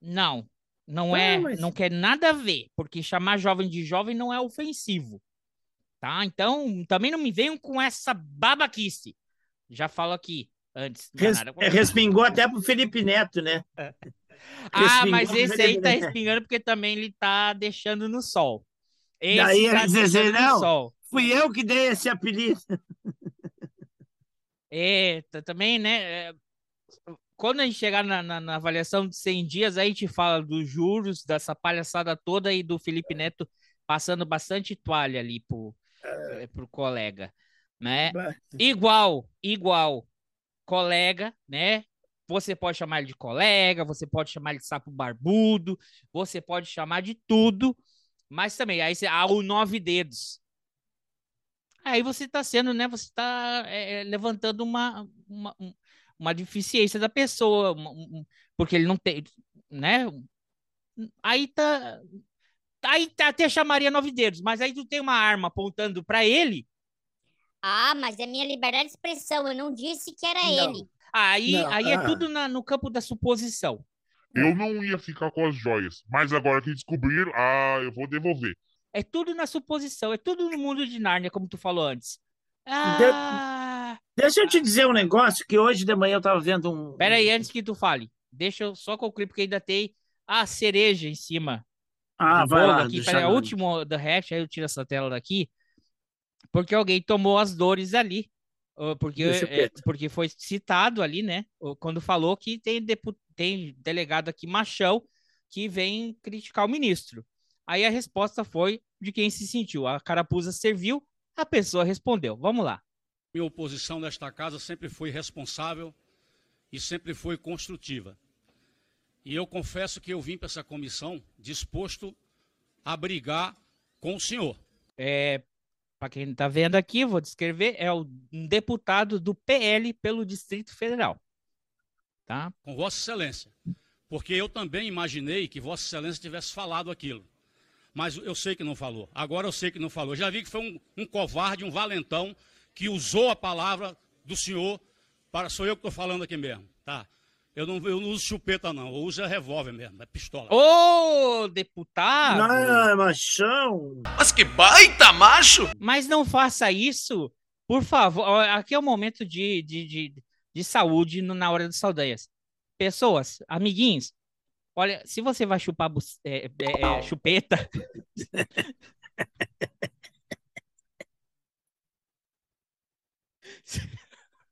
Não, não é, Não, mas- não quer nada a ver, porque chamar jovem de jovem não é ofensivo. Tá? Então, também não me venham com essa babaquice. Já falo aqui antes. é res- nada é, respingou até pro Felipe Neto, né? Ah, respingou mas esse aí tá respingando porque também ele tá deixando no sol. Esse Daí ele tá diz deixando no não. sol. Fui eu que dei esse apelido. É, também, né? É, Quando a gente chegar na, na- na avaliação de 100 dias, aí a gente fala dos juros, dessa palhaçada toda e do Felipe Neto passando bastante toalha ali pro, eh, pro colega, né? Igual, igual, colega, né? Você pode chamar ele de colega, você pode chamar ele de sapo barbudo, você pode chamar de tudo, mas também, aí você, ah, o nove dedos. Aí você está sendo, né? Você está levantando uma, uma, um- uma deficiência da pessoa, um- um- porque ele não tem, né? Aí tá, aí tá, até chamaria nove dedos, mas aí tu tem uma arma apontando para ele, Ah, mas é minha liberdade de expressão. Eu não disse que era Não. ele. aí, Não, aí é ah. tudo na- no campo da suposição. Eu não ia ficar com as joias, mas agora que descobriram, ah, eu vou devolver. É tudo na suposição, é tudo no mundo de Nárnia, como tu falou antes. De- Ah, Deixa eu te dizer um negócio que hoje de manhã eu estava vendo um. pera aí, antes que tu fale, deixa eu só concluir, porque ainda tem a cereja em cima Ah, vai lá. aqui. Pera eu- o último da hash, aí eu tiro essa tela daqui, porque alguém tomou as dores ali. Porque, é, porque foi citado ali, né? Quando falou que tem, tem delegado aqui machão que vem criticar o ministro. Aí a resposta foi de quem se sentiu. A carapuça serviu, a pessoa respondeu. Vamos lá. Minha oposição nesta casa sempre foi responsável e sempre foi construtiva. E eu confesso que eu vim para essa comissão disposto a brigar com o senhor. É, para quem está vendo aqui, vou descrever, é o, um deputado do PL pelo Distrito Federal. Tá? com Vossa Excelência, porque eu também imaginei que Vossa Excelência tivesse falado aquilo. Mas eu sei que não falou. Agora eu sei que não falou. Já vi que foi um, um covarde, um valentão, que usou a palavra do senhor para. Sou eu que estou falando aqui mesmo, tá? Eu não, eu não uso chupeta, não. Eu uso é revólver mesmo, é pistola. Ô, deputado! Ah, machão. Mas que baita macho! Mas não faça isso, por favor. Aqui é o momento de, de, de, de saúde na hora das saudanhas. Pessoas, amiguinhos, olha, se você vai chupar é, é, é, chupeta.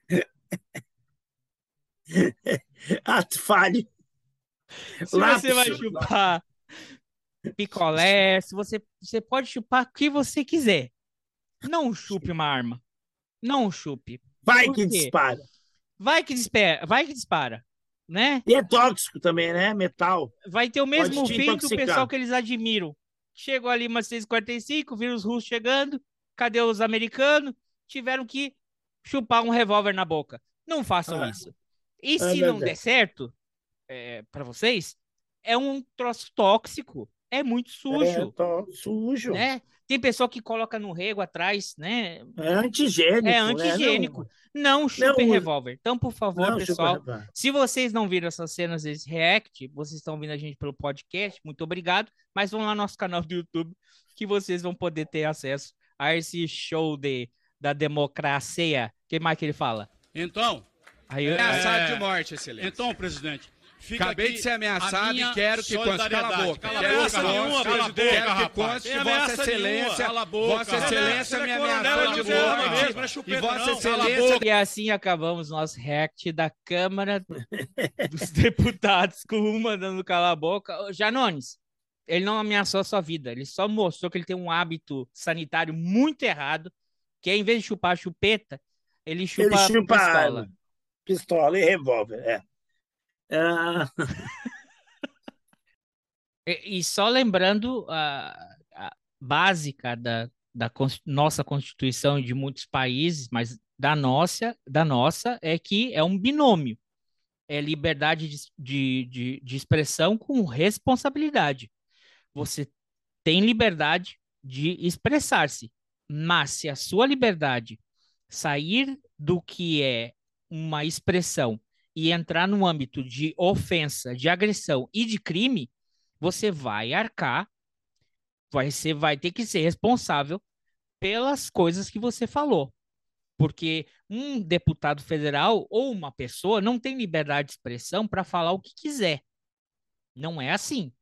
Ato falho. Se você vai chupar picolé, se você, você pode chupar o que você quiser. Não chupe uma arma. Não chupe. Vai que dispara. Vai que dispara, vai que dispara, né? E é tóxico também, né? Metal. Vai ter o mesmo fim do intoxicar. pessoal que eles admiram. Chegou ali umas 6h45, viram os russos chegando. Cadê os americanos? Tiveram que chupar um revólver na boca. Não façam Ah, isso. E é se não der certo, é, para vocês, é um troço tóxico. É muito É, sujo, tó- sujo. né? Tem pessoa que coloca no rego atrás, né? É antigênico. É né? antigênico. Não chupem Não, revólver. Então, por favor, Não, não pessoal, se vocês não viram essas cenas desse react, vocês estão vendo a gente pelo podcast, muito obrigado. Mas vão lá no nosso canal do YouTube que vocês vão poder ter acesso a esse show de, da democracia. O que mais que ele fala? Então, Aí, Ameaçado É. de morte, excelência. então, presidente, fica Acabei aqui de ser ameaçado e quero que conste. Cala a boca. Cala a boca, conste. nenhuma, Cala a boca, Quero que conste Vossa. Excelência, Cala a boca. Vossa Excelência me ameaçou de morte. E Vossa Excelência E assim acabamos nosso react da Câmara dos Deputados com um mandando calar a boca. Janones, ele não ameaçou a sua vida, ele só mostrou que ele tem um hábito sanitário muito errado, que em vez de chupar chupeta, ele chupa, Ele chupa pistola. Pistola e revólver, é. Ah, E, e só lembrando a, a básica da, da nossa Constituição e de muitos países, mas da nossa, da nossa é que é um binômio. É liberdade de, de, de, de expressão com responsabilidade. Você tem liberdade de expressar-se, mas se a sua liberdade sair do que é uma expressão e entrar no âmbito de ofensa, de agressão e de crime, você vai arcar, vai ser, vai ter que ser responsável pelas coisas que você falou. Porque um deputado federal ou uma pessoa não tem liberdade de expressão para falar o que quiser. Não é assim.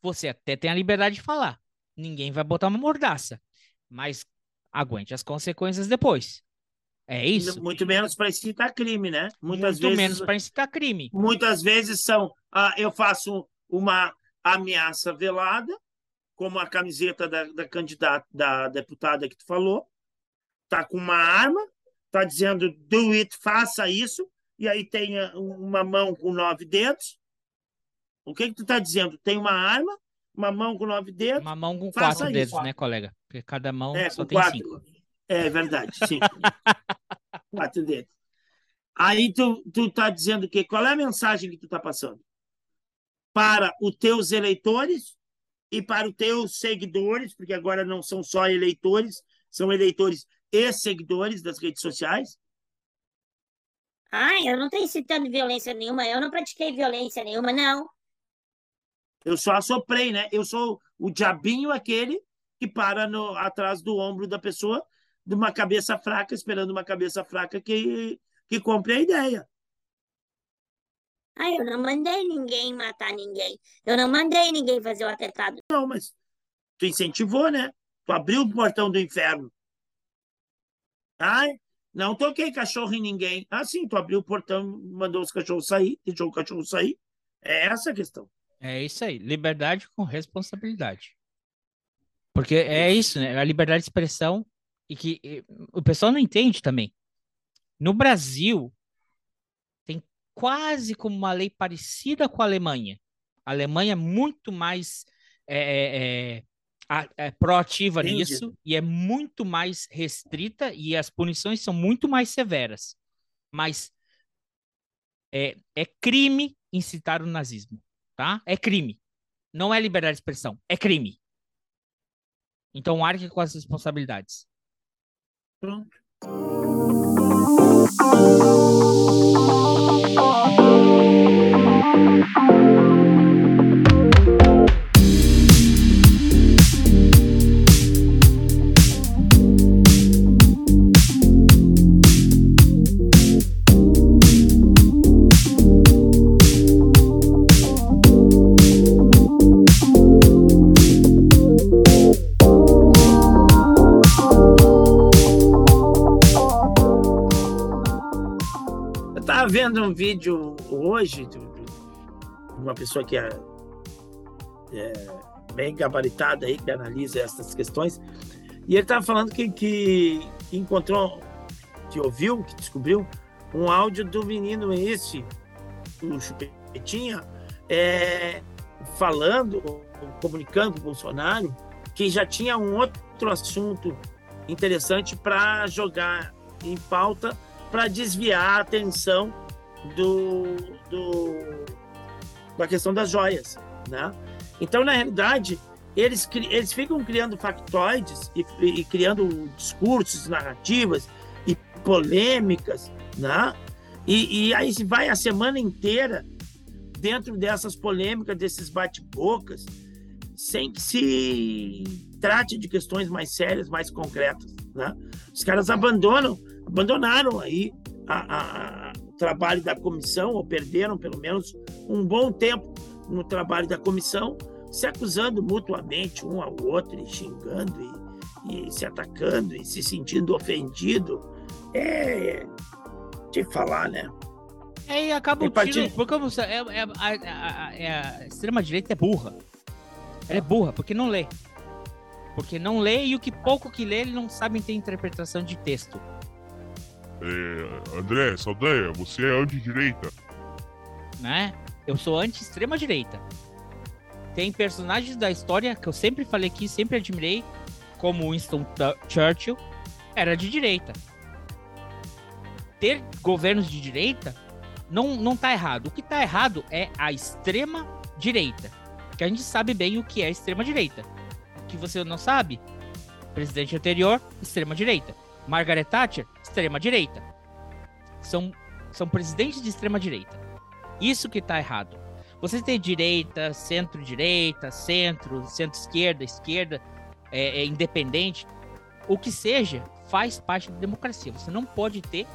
Você até tem a liberdade de falar. Ninguém vai botar uma mordaça. Mas aguente as consequências depois. É isso. Muito menos para incitar crime, né? Muitas Muito vezes, menos para incitar crime. muitas vezes são. ah, eu faço uma ameaça velada, como a camiseta da, da candidata, da deputada que tu falou, tá com uma arma, tá dizendo do it, faça isso, e aí tem ah, uma mão com nove dedos. O que que tu tá dizendo? Tem uma arma, uma mão com nove dedos. Uma mão com quatro dedos, isso. né, colega? Porque cada mão É, só tem quatro. cinco. É verdade, cinco. quatro dedos. Aí tu, tu tá dizendo o quê? Qual é a mensagem que tu tá passando? Para os teus eleitores e para os teus seguidores, porque agora não são só eleitores, são eleitores e seguidores das redes sociais. Ai, eu não tô incitando violência nenhuma, eu não pratiquei violência nenhuma, não. Eu só assoprei, né? Eu sou o diabinho aquele que para no, atrás do ombro da pessoa de uma cabeça fraca, esperando uma cabeça fraca que, que compre a ideia. Ai, eu não mandei ninguém matar ninguém. Eu não mandei ninguém fazer o atentado. Não, mas tu incentivou, né? Tu abriu o portão do inferno. Ai, não toquei cachorro em ninguém. Ah, sim, tu abriu o portão, mandou os cachorros sair, deixou o cachorro sair. É essa a questão. É isso aí. Liberdade com responsabilidade. Porque é isso, né? A liberdade de expressão e que e, o pessoal não entende também. No Brasil, tem quase como uma lei parecida com a Alemanha. A Alemanha é muito mais é, é, é, é proativa Rígida. nisso e é muito mais restrita e as punições são muito mais severas. Mas é, é crime incitar o nazismo, tá? É crime. Não é liberdade de expressão, é crime. Então arque com as responsabilidades. Pronto. Vendo um vídeo hoje de uma pessoa que é, é bem gabaritada aí, que analisa essas questões, e ele estava falando que, que, encontrou, que ouviu, que descobriu um áudio do menino esse, o Chupetinha, é, falando, comunicando para o Bolsonaro, que já tinha um outro assunto interessante para jogar em pauta para desviar a atenção do, do, da questão das joias, né? Então, na realidade, eles, eles ficam criando factoides e, e criando discursos, narrativas e polêmicas, né? E, e aí se vai a semana inteira dentro dessas polêmicas, desses bate-bocas, sem que se trate de questões mais sérias, mais concretas, né? Os caras abandonam, abandonaram aí a- a- trabalho da comissão, ou perderam pelo menos um bom tempo no trabalho da comissão, se acusando mutuamente um ao outro, e xingando, e, e se atacando, e se sentindo ofendido. É. De falar, né? É, e acaba o tiro. Porque você- é, é- é a extrema-direita é burra. Ela é burra, porque não lê. Porque não lê e o que pouco que lê, ele não sabe ter interpretação de texto. É, André, Saldanha, você é anti-direita. né? Eu sou anti-extrema direita. Tem personagens da história que eu sempre falei aqui, sempre admirei, como Winston Churchill, era de direita. Ter governos de direita não, não tá errado. O que tá errado é a extrema direita. Que a gente sabe bem o que é extrema direita. O que você não sabe? Presidente anterior, extrema direita. Margaret Thatcher, extrema direita. São, são presidentes de extrema direita. Isso que tá errado. Você tem direita, centro-direita, centro, centro-esquerda, esquerda, é, é, independente, o que seja, faz parte da democracia. Você não pode ter,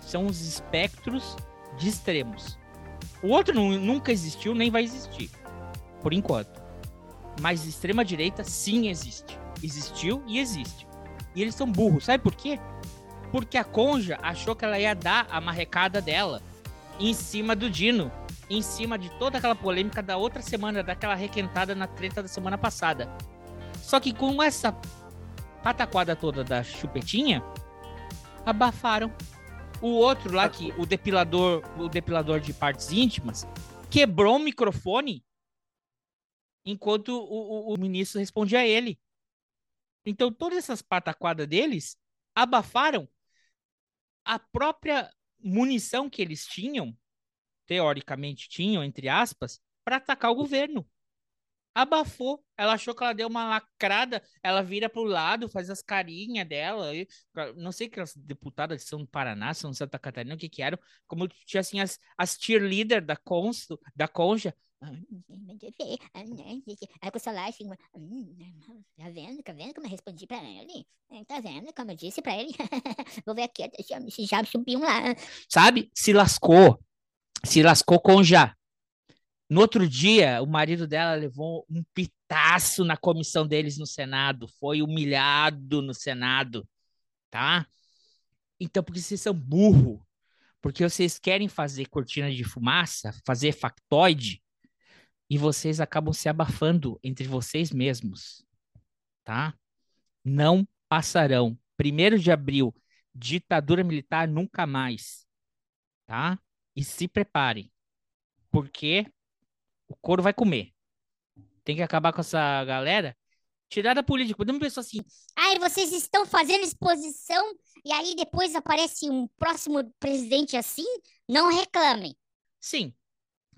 são os espectros de extremos. O outro não, nunca existiu, nem vai existir, por enquanto. Mas extrema-direita sim existe. Existiu e existe. E eles são burros. Sabe por quê? Porque a Conja achou que ela ia dar a marrecada dela em cima do Dino em cima de toda aquela polêmica da outra semana, daquela requentada na treta da semana passada. Só que com essa pataquada toda da chupetinha, abafaram. O outro lá que o depilador, o depilador de partes íntimas, quebrou o microfone enquanto o, o, o ministro respondia a ele. Então todas essas pataquadas deles abafaram a própria munição que eles tinham teoricamente tinham, entre aspas, para atacar o governo. Abafou. Ela achou que ela deu uma lacrada, ela vira pro lado, faz as carinhas dela. E, não sei que as deputadas são do Paraná, são de Santa Catarina, o que que eram. Como tinha assim as, as cheerleader da, Consto, da Conja. Aí com o celular assim, tá vendo? Tá vendo como eu respondi pra ele? Tá vendo como eu disse pra ele? Vou ver aqui, se já subiu lá. Sabe? Se lascou se lascou com já. No outro dia, o marido dela levou um pitaço na comissão deles no Senado, foi humilhado no Senado, tá? Então, porque vocês são burro, porque vocês querem fazer cortina de fumaça, fazer factoide, e vocês acabam se abafando entre vocês mesmos, tá? Não passarão. Primeiro de abril, ditadura militar nunca mais, tá? E se preparem, porque o couro vai comer. Tem que acabar com essa galera. Tirar da política. Podemos pensar assim. Ai, vocês estão fazendo exposição e aí depois aparece um próximo presidente assim? Não reclamem. Sim.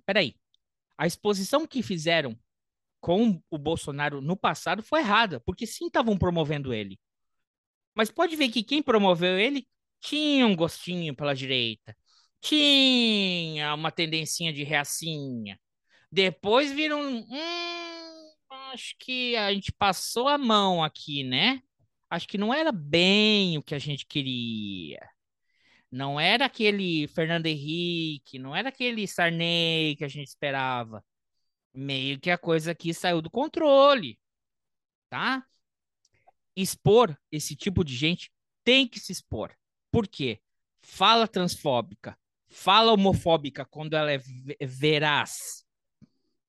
Peraí. A exposição que fizeram com o Bolsonaro no passado foi errada, porque sim estavam promovendo ele. Mas pode ver que quem promoveu ele tinha um gostinho pela direita, tinha uma tendencinha de reacinha. Depois viram. Hum, acho que a gente passou a mão aqui, né? Acho que não era bem o que a gente queria. Não era aquele Fernando Henrique, não era aquele Sarney que a gente esperava. Meio que a coisa aqui saiu do controle, tá? Expor esse tipo de gente tem que se expor. Por quê? Fala transfóbica, fala homofóbica quando ela é veraz,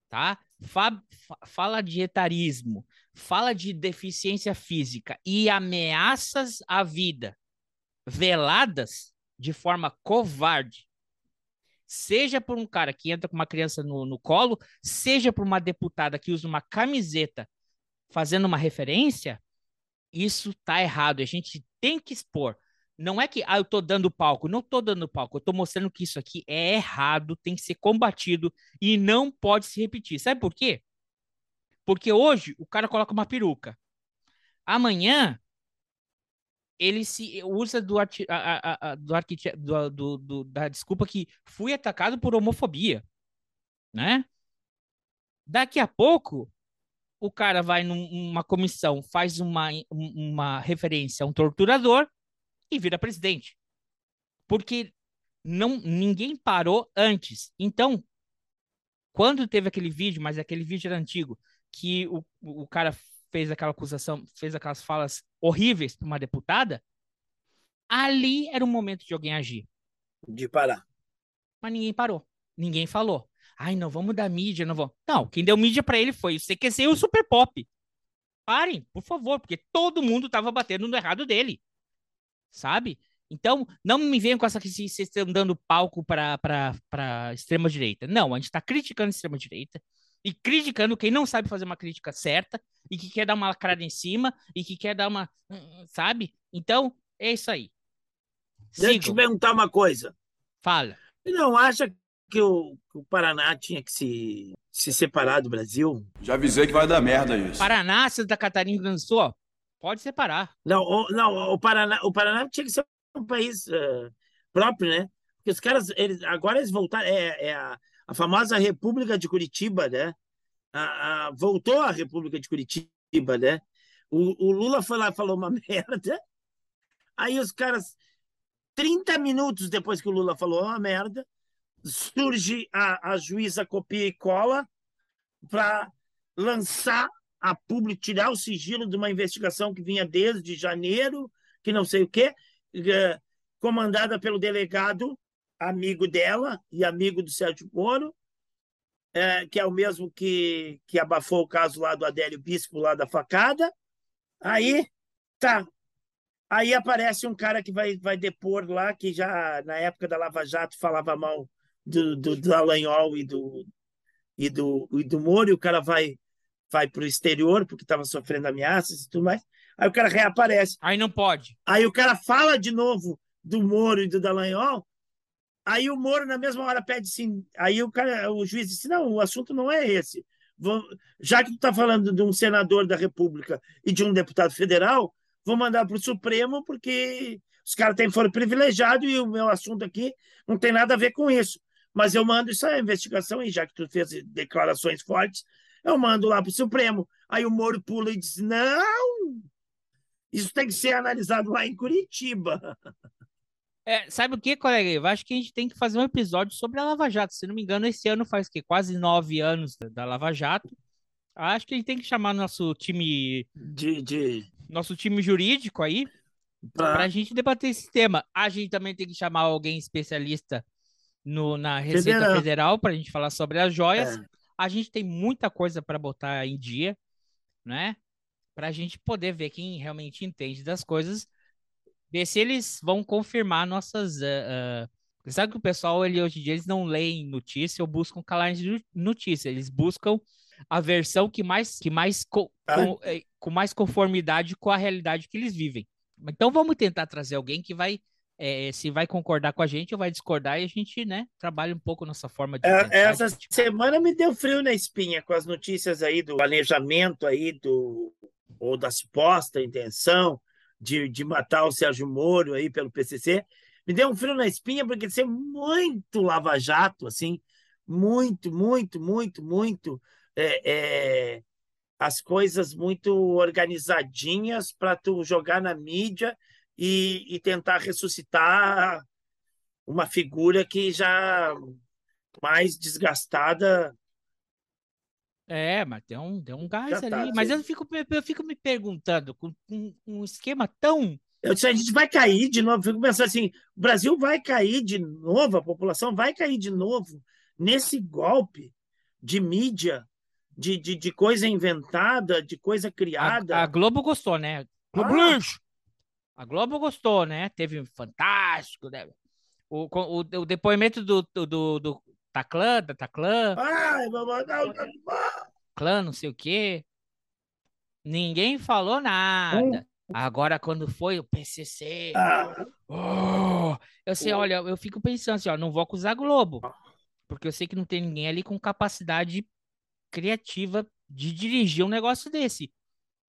tá? Fa fala de etarismo, fala de deficiência física e ameaças à vida veladas de forma covarde, seja por um cara que entra com uma criança no, no colo, seja por uma deputada que usa uma camiseta fazendo uma referência, isso tá errado. A gente tem que expor. Não é que ah, eu tô dando palco, não tô dando palco, eu tô mostrando que isso aqui é errado, tem que ser combatido e não pode se repetir. Sabe por quê? Porque hoje o cara coloca uma peruca. Amanhã ele se usa do, arti, a, a, a, do, do, do, do, da desculpa que fui atacado por homofobia, né? Daqui a pouco o cara vai numa comissão, faz uma, uma referência a um torturador e vira presidente. Porque não ninguém parou antes. Então, quando teve aquele vídeo, mas aquele vídeo era antigo, que o, o cara fez aquela acusação, fez aquelas falas horríveis para uma deputada, ali era o momento de alguém agir. De parar. Mas ninguém parou. Ninguém falou. Ai, não vamos dar mídia, não vamos. Não, quem deu mídia para ele foi o CQC e o Super Pop. Parem, por favor, porque todo mundo estava batendo no errado dele sabe? Então, não me venham com essa que vocês estão dando palco para extrema-direita. Não, a gente está criticando a extrema-direita e criticando quem não sabe fazer uma crítica certa e que quer dar uma lacrada em cima e que quer dar uma. Sabe? Então, é isso aí. Deixa eu te perguntar uma coisa. Fala. Você não acha que o, que o Paraná tinha que se, se separar do Brasil? Já avisei que vai dar merda isso. Paraná, Santa Catarina dançou? Pode separar. Não, o, não o, Paraná, o Paraná tinha que ser um país uh, próprio, né? Porque os caras, eles, agora eles voltaram, é, é a, a famosa República de Curitiba, né? A, a, voltou a República de Curitiba, né? O, o Lula foi lá e falou uma merda. Aí os caras, 30 minutos depois que o Lula falou uma merda, surge a, a juíza copia e cola para lançar a público, tirar o sigilo de uma investigação que vinha desde janeiro, que não sei o quê, é, comandada pelo delegado amigo dela e amigo do Sérgio Moro, é, que é o mesmo que, que abafou o caso lá do Adélio Bispo, lá da facada. Aí, tá. Aí aparece um cara que vai, vai depor lá, que já na época da Lava Jato falava mal do, do, do Dallagnol e do, e, do, e do Moro, e o cara vai, vai para o exterior porque estava sofrendo ameaças e tudo mais. Aí o cara reaparece. Aí não pode. Aí o cara fala de novo do Moro e do Dallagnol, Aí o Moro, na mesma hora, pede sim. Aí o, cara, o juiz disse: não, o assunto não é esse. Já que tu está falando de um senador da República e de um deputado federal, vou mandar para o Supremo, porque os caras têm foro privilegiado e o meu assunto aqui não tem nada a ver com isso. Mas eu mando essa investigação, e já que tu fez declarações fortes, eu mando lá para o Supremo. Aí o Moro pula e diz: não, isso tem que ser analisado lá em Curitiba. É, sabe o que, colega? Eu acho que a gente tem que fazer um episódio sobre a Lava Jato. Se não me engano, esse ano faz que quase nove anos da Lava Jato. Acho que a gente tem que chamar nosso time de, de... nosso time jurídico aí para a gente debater esse tema. A gente também tem que chamar alguém especialista no, na Receita Federal, Federal para a gente falar sobre as joias. É. A gente tem muita coisa para botar em dia, né? Para a gente poder ver quem realmente entende das coisas ver se eles vão confirmar nossas. Uh, uh... Sabe que o pessoal, ele, hoje em dia, eles não leem notícia ou buscam calar de notícia, eles buscam a versão que mais, que mais co com, eh, com, mais conformidade com a realidade que eles vivem. Então vamos tentar trazer alguém que vai se vai concordar com a gente ou vai discordar e a gente, né, trabalha um pouco nossa forma de. É, essa semana me deu frio na espinha com as notícias aí do planejamento aí do ou da suposta intenção de, de matar o Sérgio Moro aí pelo PCC, me deu um frio na espinha porque ser muito lava-jato, assim, muito, muito, muito, muito é, é, as coisas muito organizadinhas para tu jogar na mídia e, e tentar ressuscitar uma figura que já mais desgastada é, mas tem um, tem um gás Já tá, ali. Tá, mas eu fico, eu fico me perguntando, com um, um esquema tão. Eu disse, a gente vai cair de novo. Eu fico pensando assim: o Brasil vai cair de novo, a população vai cair de novo nesse golpe de mídia, de, de, de coisa inventada, de coisa criada. A, a Globo gostou, né? Globo ah. A Globo gostou, né? Teve um fantástico, né? O, o, o depoimento do, do, do, Taclã, da Taclã. Ai, mamãe, Clã, não sei o quê. Ninguém falou nada. Hum. Agora, quando foi o PCC, ah. oh, eu sei, olha, eu fico pensando assim, ó, não vou acusar Globo, porque eu sei que não tem ninguém ali com capacidade criativa de dirigir um negócio desse.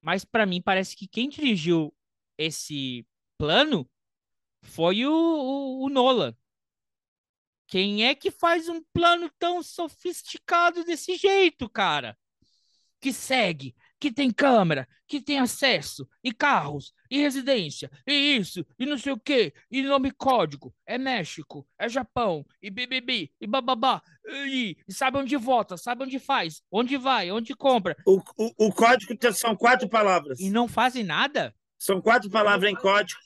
Mas para mim parece que quem dirigiu esse plano foi o, o, o Nolan. Quem é que faz um plano tão sofisticado desse jeito, cara? Que segue, que tem câmera, que tem acesso, e carros, e residência, e isso, e não sei o quê, e nome código, é México, é Japão, e BBB, e bababá, e, e sabe onde vota, sabe onde faz, onde vai, onde compra. O, o, o código são quatro palavras. E não fazem nada? São quatro palavras em código.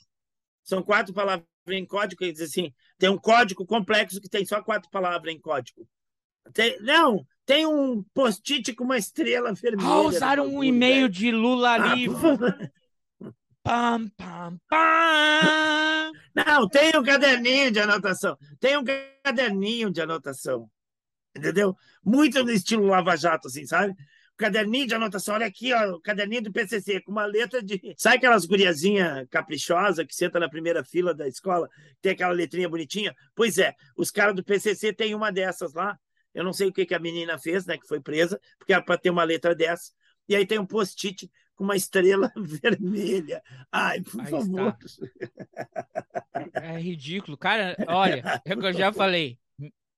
São quatro palavras em código, ele diz assim, tem um código complexo que tem só quatro palavras em código. Tem, não, tem um post-it com uma estrela vermelha. Ah, usaram um e-mail de Lula ah, livre. pam, pam, pam. Não, tem um caderninho de anotação. Tem um caderninho de anotação. Entendeu? Muito no estilo Lava Jato, assim, sabe? O caderninho de anotação, olha aqui, ó, o caderninho do PCC, com uma letra de. Sabe aquelas guriazinha caprichosa que senta na primeira fila da escola, tem aquela letrinha bonitinha? Pois é, os caras do PCC têm uma dessas lá. Eu não sei o que, que a menina fez, né, que foi presa, porque era para ter uma letra dessa. E aí tem um post-it com uma estrela vermelha. Ai, por Aí favor. É ridículo. Cara, olha, é o que eu já falei.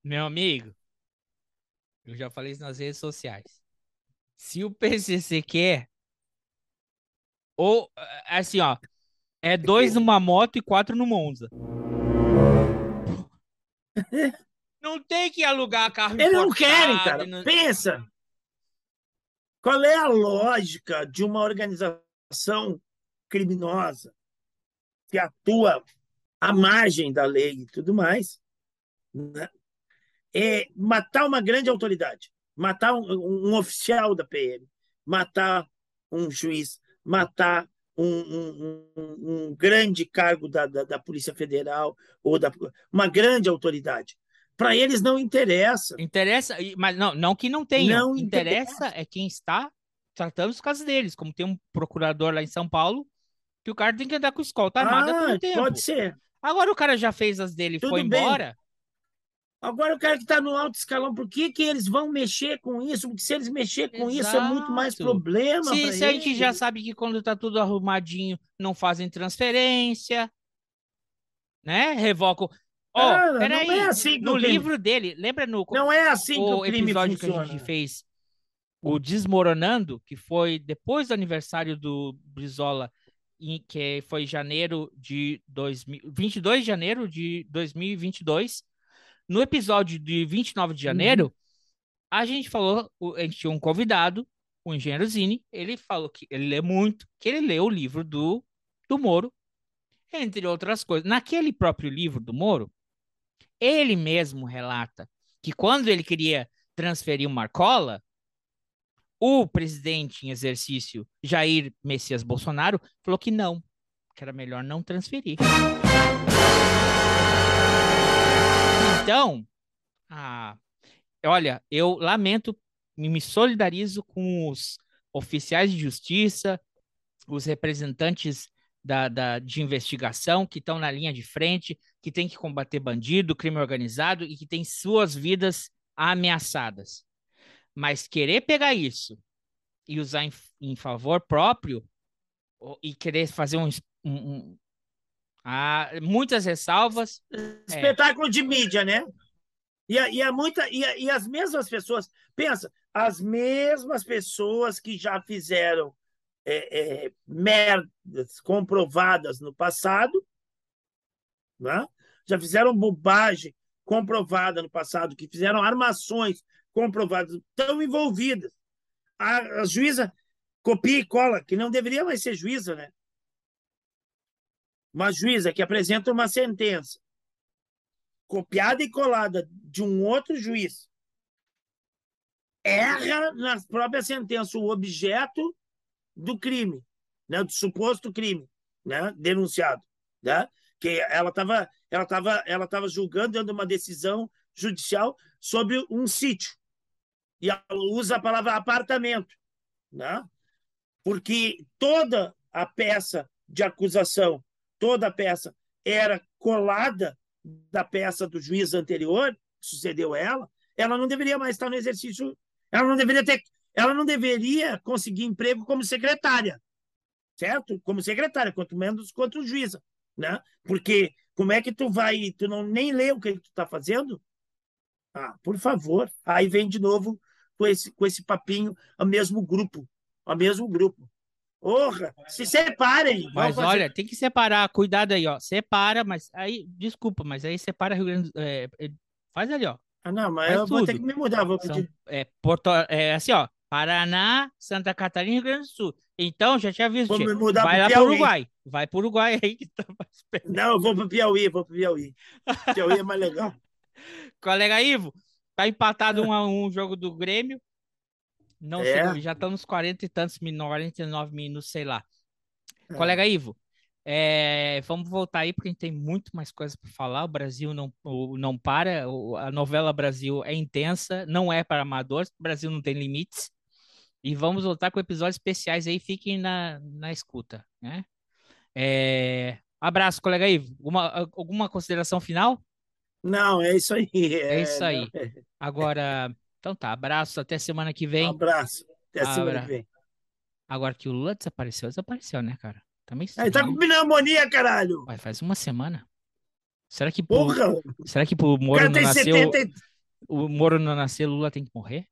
Meu amigo, eu já falei isso nas redes sociais. Se o PCC quer, ou, assim, ó, é dois numa moto e quatro no Monza. Não tem que alugar carro Eles não querem, cara. não- Pensa. Qual é a lógica de uma organização criminosa que atua à margem da lei e tudo mais? né? É matar uma grande autoridade, matar um, um oficial da PM, matar um juiz, matar um, um- um- grande cargo da, da, da Polícia Federal ou da uma grande autoridade. Para eles não interessa. Interessa, mas não, não que não tenha. Não interessa é quem está tratando os casos deles. Como tem um procurador lá em São Paulo, que o cara tem que andar com escolta armada todo Ah, o tempo. pode ser. Agora o cara já fez as dele e Tudo foi bem. Agora, o cara que está no alto escalão, por que, que eles vão mexer com isso? Porque se eles mexer com isso, é muito mais Exato. problema. Pra se a gente já sabe que quando tá tudo arrumadinho, não fazem transferência, né? Revocam. Ó, Cara, não peraí. é assim que no o crime- livro dele, lembra no Não é assim que o episódio que a funciona. gente fez o Desmoronando, que foi depois do aniversário do Brizola, em- que foi janeiro de 2000, 22 de janeiro de 2022. No episódio de 29 de janeiro, Uhum. a gente falou, a gente tinha um convidado, o engenheiro Zini, ele falou que ele lê muito, que ele leu o livro do, do Moro, entre outras coisas. Naquele próprio livro do Moro, ele mesmo relata que quando ele queria transferir o Marcola, o presidente em exercício, Jair Messias Bolsonaro, falou que não, que era melhor não transferir. Então, ah, olha, eu lamento me solidarizo com os oficiais de justiça, os representantes da, da- de investigação que estão na linha de frente, que tem que combater bandido, crime organizado e que tem suas vidas ameaçadas. Mas querer pegar isso e usar em, em favor próprio e querer fazer um- um- ah, muitas ressalvas. é, Espetáculo de mídia, né? E, e, a muita, e, e as mesmas pessoas, pensa, as mesmas pessoas que já fizeram é, é, merdas comprovadas no passado, né? já fizeram bobagem comprovada no passado, que fizeram armações comprovadas, estão envolvidas. A, a juíza copia e cola, que não deveria mais ser juíza, né? Uma juíza que apresenta uma sentença copiada e colada de um outro juiz, erra na própria sentença o objeto do crime, né, do suposto crime, né, denunciado, né, que ela estava ela tava, ela tava julgando dando uma decisão judicial sobre um sítio. E ela usa a palavra apartamento, né, porque toda a peça de acusação, toda a peça era colada da peça do juiz anterior, que sucedeu ela, ela não deveria mais estar no exercício, ela não deveria ter, ela não deveria conseguir emprego como secretária, certo? Como secretária, quanto menos quanto juíza, né? Porque como é que tu vai, tu não nem lê o que tu está fazendo? Ah, por favor. Aí vem de novo com esse com esse papinho, o mesmo grupo, o mesmo grupo. Porra, se separem. Mas fazer- olha, tem que separar, cuidado aí, ó. Separa, mas aí, desculpa, mas aí separa Rio Grande do é, é, Faz ali, ó. Ah, não, mas Faz eu vou ter tudo. que me mudar, vou São- pedir. é, Porto, é assim, ó. Paraná, Santa Catarina e Rio Grande do Sul. Então, já te aviso, Vou tia, me mudar vai pro lá pro. Uruguai. Vai pro Uruguai aí que tá mais perto. Não, eu vou para Piauí, vou para Piauí. Piauí é mais legal. Colega Ivo, tá empatado um a um o jogo do Grêmio. Não É. sei, já estamos nos 40 e tantos minutos, 49 minutos, sei lá. É. Colega Ivo, É, vamos voltar aí, porque a gente tem muito mais coisas para falar. O Brasil não, não para, a novela Brasil é intensa, não é para amadores, o Brasil não tem limites. E vamos voltar com episódios especiais aí, fiquem na, na escuta, né? É, abraço, colega Ivo. Alguma, alguma consideração final? Não, é isso aí. É isso aí. é- Agora, então tá, abraço, até semana que vem. Um abraço. Até a semana Abra- que vem. Agora que o Lula desapareceu, desapareceu, né, cara? Tá meio Aí tá estranho. com pneumonia, caralho. Vai, faz uma semana. Será que pro, Porra! será que pro Moro não nasceu, 70. e- o Moro não nasceu, Lula tem que morrer?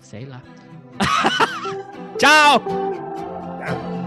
Sei lá. Tchau! We